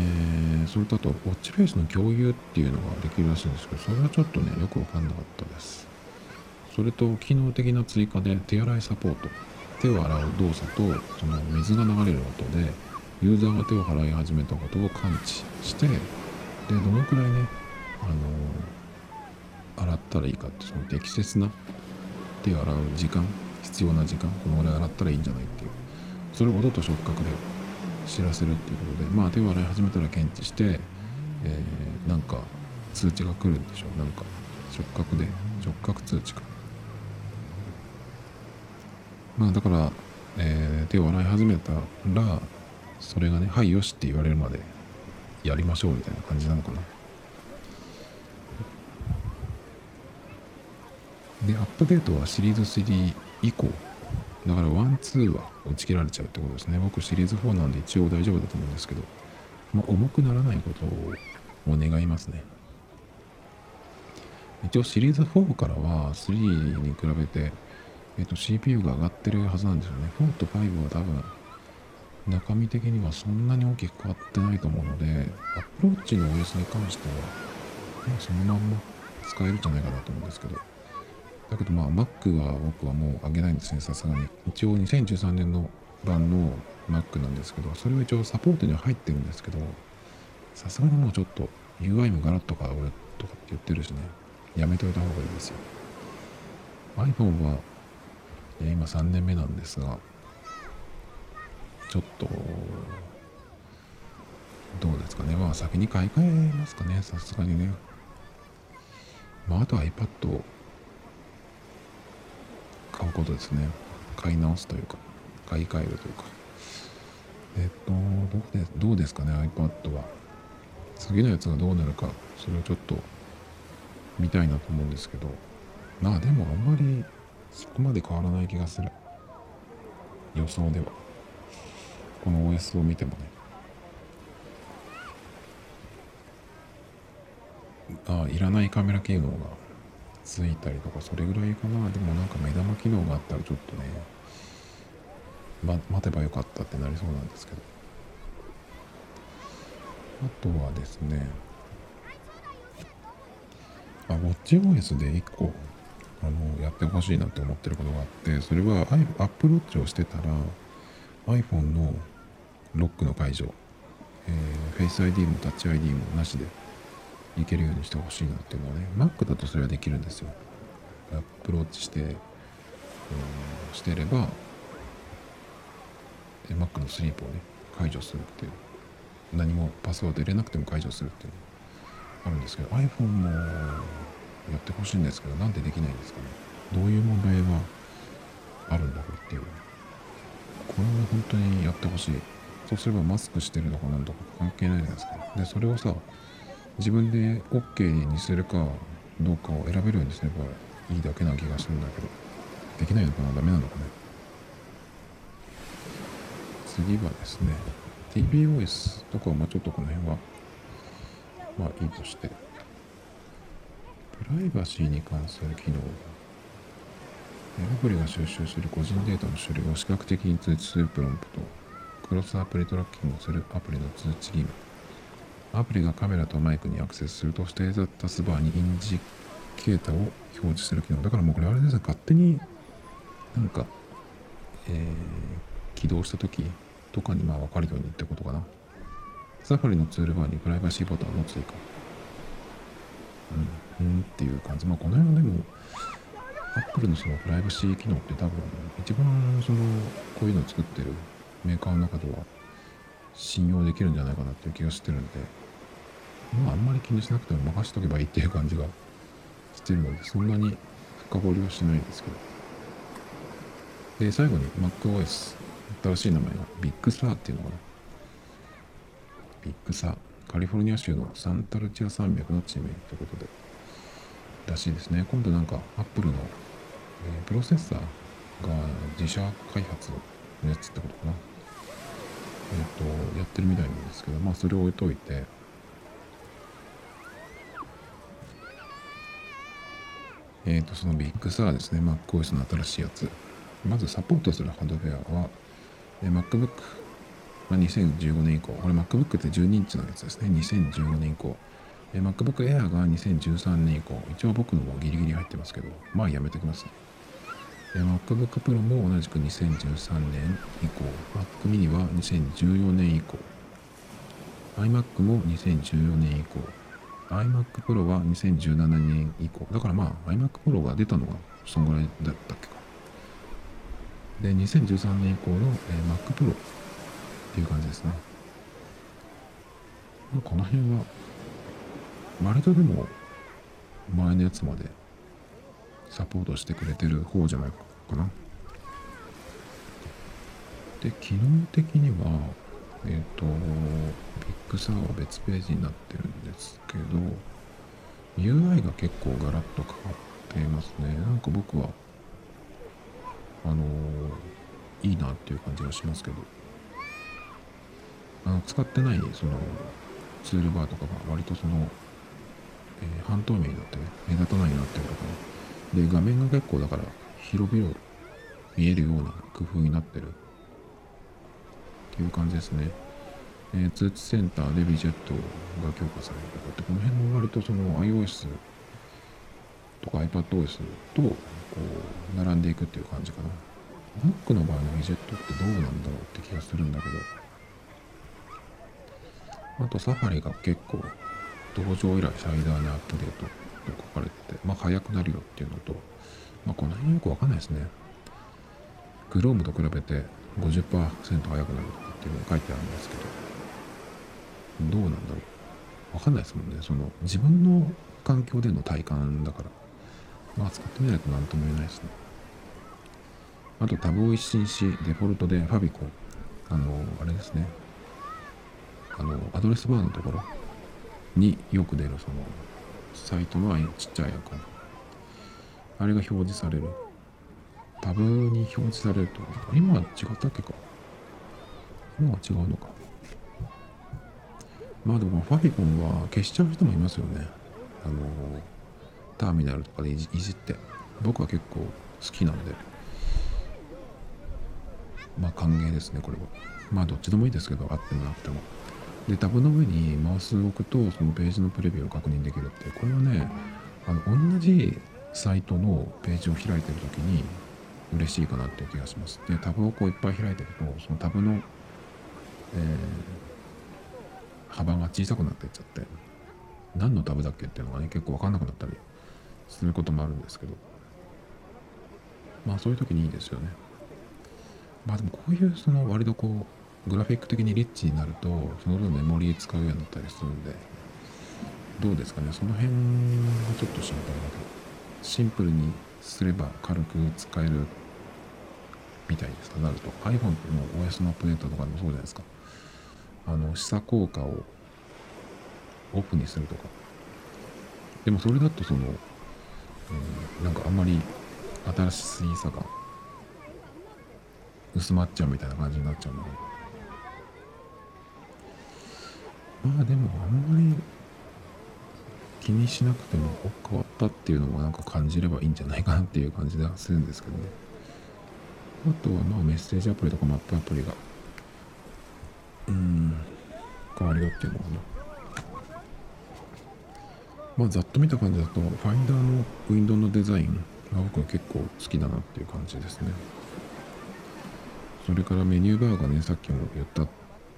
ー、それとあと、ウォッチフェイスの共有っていうのができるらしいんですけど、それはちょっとね、よくわかんなかったです。それと、機能的な追加で手洗いサポート。手を洗う動作と、その水が流れる音で、ユーザーが手を洗い始めたことを感知して、で、どのくらいね、あの、洗ったらいいかって、その適切な手を洗う時間、必要な時間、このぐらい洗ったらいいんじゃないっていう。それを音と触覚で知らせるっていうことでまあ手を洗い始めたら検知して、えー、なんか通知が来るんでしょうなんか触覚で触覚通知かまあだから、えー、手を洗い始めたらそれがね「はいよし」って言われるまでやりましょうみたいな感じなのかな。でアップデートはシリーズ3以降。だからワンツーは打ち切られちゃうってことですね。僕シリーズ4なんで一応大丈夫だと思うんですけど、まあ、重くならないことをお願いますね。一応シリーズ4からは3に比べて、えっと、CPU が上がってるはずなんですよね4と5は多分中身的にはそんなに大きく変わってないと思うのでアップローチの OS に関しては、まあ、そのまんま使えるんじゃないかなと思うんですけどだけどまあ Mac は僕はもう上げないんですね、さすがに。一応2013年の版の Mac なんですけど、それは一応サポートには入ってるんですけど、さすがにもうちょっと UI もガラッとか俺とかって言ってるしね、やめといた方がいいですよ。iPhone は今3年目なんですが、ちょっと、どうですかね。まあ先に買い替えますかね、さすがにね。まああとは iPad を買うことですね。買い直すというか買い替えるというか。えっとどうでどうですかね iPad は。次のやつがどうなるかそれをちょっと見たいなと思うんですけど。まあでもあんまりそこまで変わらない気がする。予想では。この OS を見てもね。ああいらないカメラ機能がついたりとかそれぐらいかな。でもなんか目玉機能があったらちょっとね、ま、待てばよかったってなりそうなんですけど。あとはですね。あ WatchOS で1個あのやってほしいなって思ってることがあってそれは Apple Watch をしてたら iPhone のロックの解除、えー、Face ID も Touch ID もなしでいけるようにしてほしいなっていうのはね Mac だとそれはできるんですよ。アプローチして、うん、してれば Mac のスリープをね解除するっていう何もパスワード入れなくても解除するっていうのあるんですけど iPhone もやってほしいんですけどなんでできないんですかね。どういう問題があるんだろうっていう。これは本当にやってほしい。そうすればマスクしてるとかなんとか関係ないじゃないですか。でそれをさ自分で OK にするかどうかを選べるようにすればいいだけな気がするんだけどできないのかな？ダメなのかね？次はですね TBOS とかはまあちょっとこの辺はまあいいとして。プライバシーに関する機能。アプリが収集する個人データの処理を視覚的に通知するプロンプト。クロスアプリトラッキングをするアプリの通知義務アプリがカメラとマイクにアクセスすると指定タスバーにインジケーターを表示する機能だからもうこれあれですね勝手になんか、えー、起動した時とかにまあ分かるようにってことかな。サファリのツールバーにプライバシーボタンの追加うん、うんっていう感じ。まあこの辺はでもアップルのそのプライバシー機能って多分一番そのこういうのを作ってるメーカーの中では信用できるんじゃないかなっていう気がしてるんで、まああんまり気にしなくても任しとけばいいっていう感じがしてるのでそんなに深掘りはしないんですけど。で最後に MacOS 新しい名前が Big Sur っていうのかな。Big Sur。カリフォルニア州のサンタルチア山脈の地名ということで。らしいですね。今度なんかアップルの、えー、プロセッサーが自社開発のやつってことかな。えっ、ー、とやってるみたいなんですけどまあそれを置いといて。えっ、ー、とその Big Sur ですね。MacOS の新しいやつ。まずサポートするハードウェアは、え MacBook まあ、2015年以降、これ MacBook って12インチのやつですね。2015年以降。え MacBook Air が2013年以降。一応僕のもギリギリ入ってますけど、まあやめてきますね。え MacBook Pro も同じく2013年以降。Mac mini は2014年以降。iMac も2014年以降。iMac Pro は2017年以降。だからまあ iMac Pro が出たのがそんぐらいだったっけか。で、2013年以降の、え Mac Pro っていう感じですね。この辺は、割とでも、前のやつまでサポートしてくれてる方じゃないかな。で、機能的には、えっ、ー、と、 Big Sur は別ページになってるんですけど、UI が結構ガラッと変わっていますね。なんか僕は、あのー、いいなっていう感じがしますけど。あの使ってないそのツールバーとかが割とその、えー、半透明になってね目立たないようになっていうところで画面が結構だから広々見えるような工夫になってる。っていう感じですね、えー、通知センターでビジェットが強化される。とかってこの辺も割とその iOS とか iPadOS とこう並んでいくっていう感じかな。Mac の場合のウィジェットってどうなんだろうって気がするんだけど。あとサファリが結構登場以来最大にアップデートと書かれてて、まあ早くなるよっていうのと、まあこの辺よくわかんないですね。グロームと比べて50%速くなるっていうのが書いてあるんですけど、どうなんだろう。わかんないですもんね。その自分の環境での体感だから、まあ使ってみないと何とも言えないですね。あとタブを一新し、デフォルトでファビコン、あの、あれですね、あのアドレスバーのところによく出るそのサイトのちっちゃいアイコンあれが表示される。タブに表示されると今は違ったっけか。今は違うのか。まあでもファビコンは消しちゃう人もいますよね。あのターミナルとかでいじって。僕は結構好きなんで。まあ歓迎ですねこれは。まあどっちでもいいですけどあってもなくても。でタブの上にマウスを置くとそのページのプレビューを確認できるってこれはねあの同じサイトのページを開いてる時に嬉しいかなっていう気がします。でタブをこういっぱい開いてるとそのタブの、えー、幅が小さくなっていっちゃって何のタブだっけっていうのがね結構分かんなくなったりすることもあるんですけど。まあそういう時にいいですよね。まあでもこういうその割とこうグラフィック的にリッチになるとその分メモリー使うようになったりするんでどうですかね？その辺がちょっと心配だけど。シンプルにすれば軽く使えるみたいですとなると。iPhone の OS のアップデートとかでもそうじゃないですか。あの示唆効果をオフにするとか。でもそれだとその、うん、なんかあんまり新しさが薄まっちゃうみたいな感じになっちゃうので。まあでもあんまり気にしなくても変わったっていうのもなんか感じればいいんじゃないかなっていう感じではするんですけどね。あとはまあメッセージアプリとかマップアプリがうん変わるよっていうのかな。まあざっと見た感じだとファインダーのウィンドウのデザインが僕は結構好きだなっていう感じですね。それからメニューバーがねさっきも言った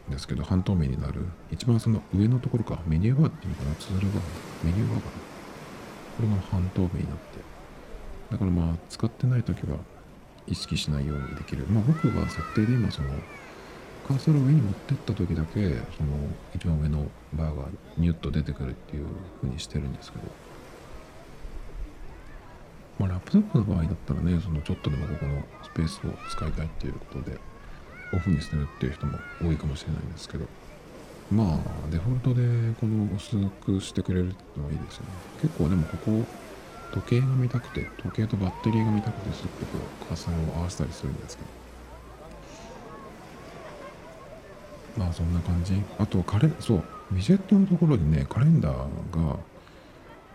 ですけど半透明になる。一番その上のところか。メニューバーっていうのかな。ツールバーメニューバーかな。これが半透明になって。だからまあ使ってない時は意識しないようにできる。まあ僕は設定で今そのカーソルを上に持ってった時だけその一番上のバーがニュッと出てくるっていう風にしてるんですけど。まあラップトップの場合だったらねそのちょっとでもここのスペースを使いたいっていうことで。オフにするっていう人も多いかもしれないんですけど。まあデフォルトでこの薄くしてくれるのはいいですよね。結構でもここ時計が見たくて時計とバッテリーが見たくてすっごくカーソルを合わせたりするんですけど。まあそんな感じ。あとカレそうウィジェットのところにねカレンダーが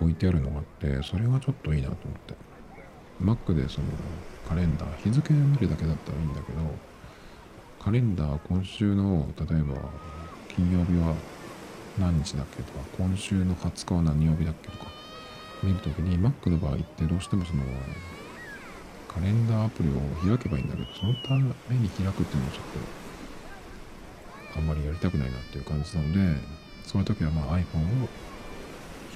置いてあるのがあってそれがちょっといいなと思って。Mac でそのカレンダー日付を見るだけだったらいいんだけどカレンダー今週の例えば金曜日は何日だっけとか今週の20日は何曜日だっけとか見るときに Mac の場合ってどうしてもそのカレンダーアプリを開けばいいんだけどそのために開くっていうのはちょっとあんまりやりたくないなっていう感じなのでそういう時はまあ iPhone を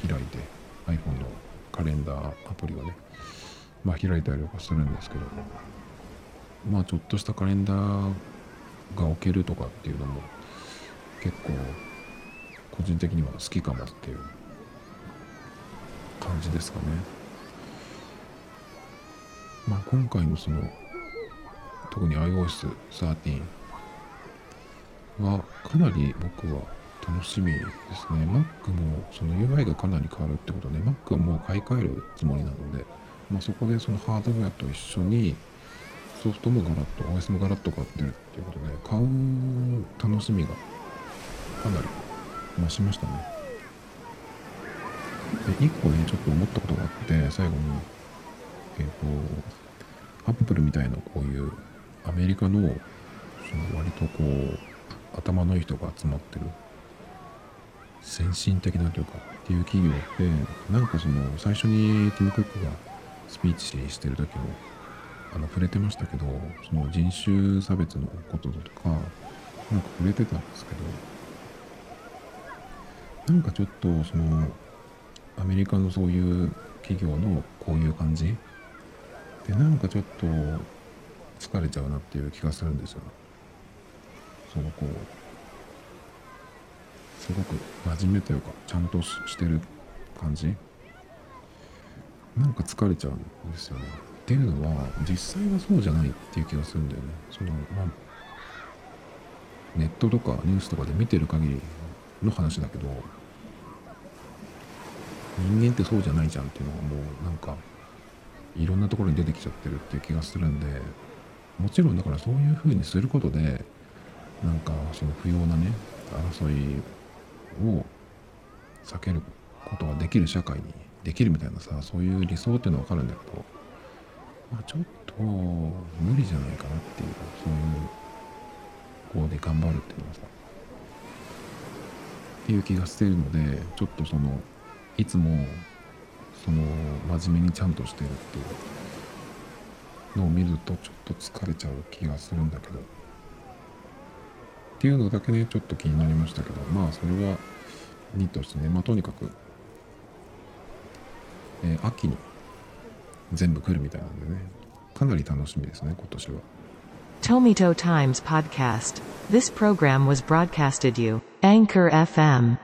開いて iPhone のカレンダーアプリをねまあ開いたりとかするんですけどまあちょっとしたカレンダーが置けるとかっていうのも結構個人的には好きかもっていう感じですかねまあ今回のその特に iOS13 はかなり僕は楽しみですね。Mac もその UI がかなり変わるってことで、Mac はもう買い替えるつもりなので、まあ、そこでそのハードウェアと一緒にソフトもガラッと、OS もガラッと変わってるっていうことで、買う楽しみがかなり増しましたね。で、一個ね、ちょっと思ったことがあって、最後に、えっ、ー、と、Apple みたいなこういうアメリカのその割とこう頭のいい人が集まってる先進的なというかっていう企業ってなんかその最初にティム・クックがスピーチしてる時もあの触れてましたけどその人種差別のこととかなんか触れてたんですけどなんかちょっとそのアメリカのそういう企業のこういう感じでなんかちょっと疲れちゃうなっていう気がするんですよね。そのこうすごく真面目というかちゃんとしてる感じなんか疲れちゃうんですよね。っていうのは実際はそうじゃないっていう気がするんだよね。そのまあネットとかニュースとかで見てる限りの話だけど人間ってそうじゃないじゃんっていうのがもうなんかいろんなところに出てきちゃってるっていう気がするんでもちろんだからそういうふうにすることでなんかその不要なね争いを避けることができる社会にできるみたいなさそういう理想っていうのは分かるんだけど、まあ、ちょっと無理じゃないかなっていうそういうこうで頑張るっていうのはさっていう気がしてるのでちょっとそのいつもその真面目にちゃんとしてるっていうのを見るとちょっと疲れちゃう気がするんだけど。っていうのだけねちょっと気になりましたけどまあそれは2としてねまあとにかく、えー、秋に全部来るみたいなんでねかなり楽しみですね今年は。Tomito Times Podcast. This program was broadcasted you, Anchor FM.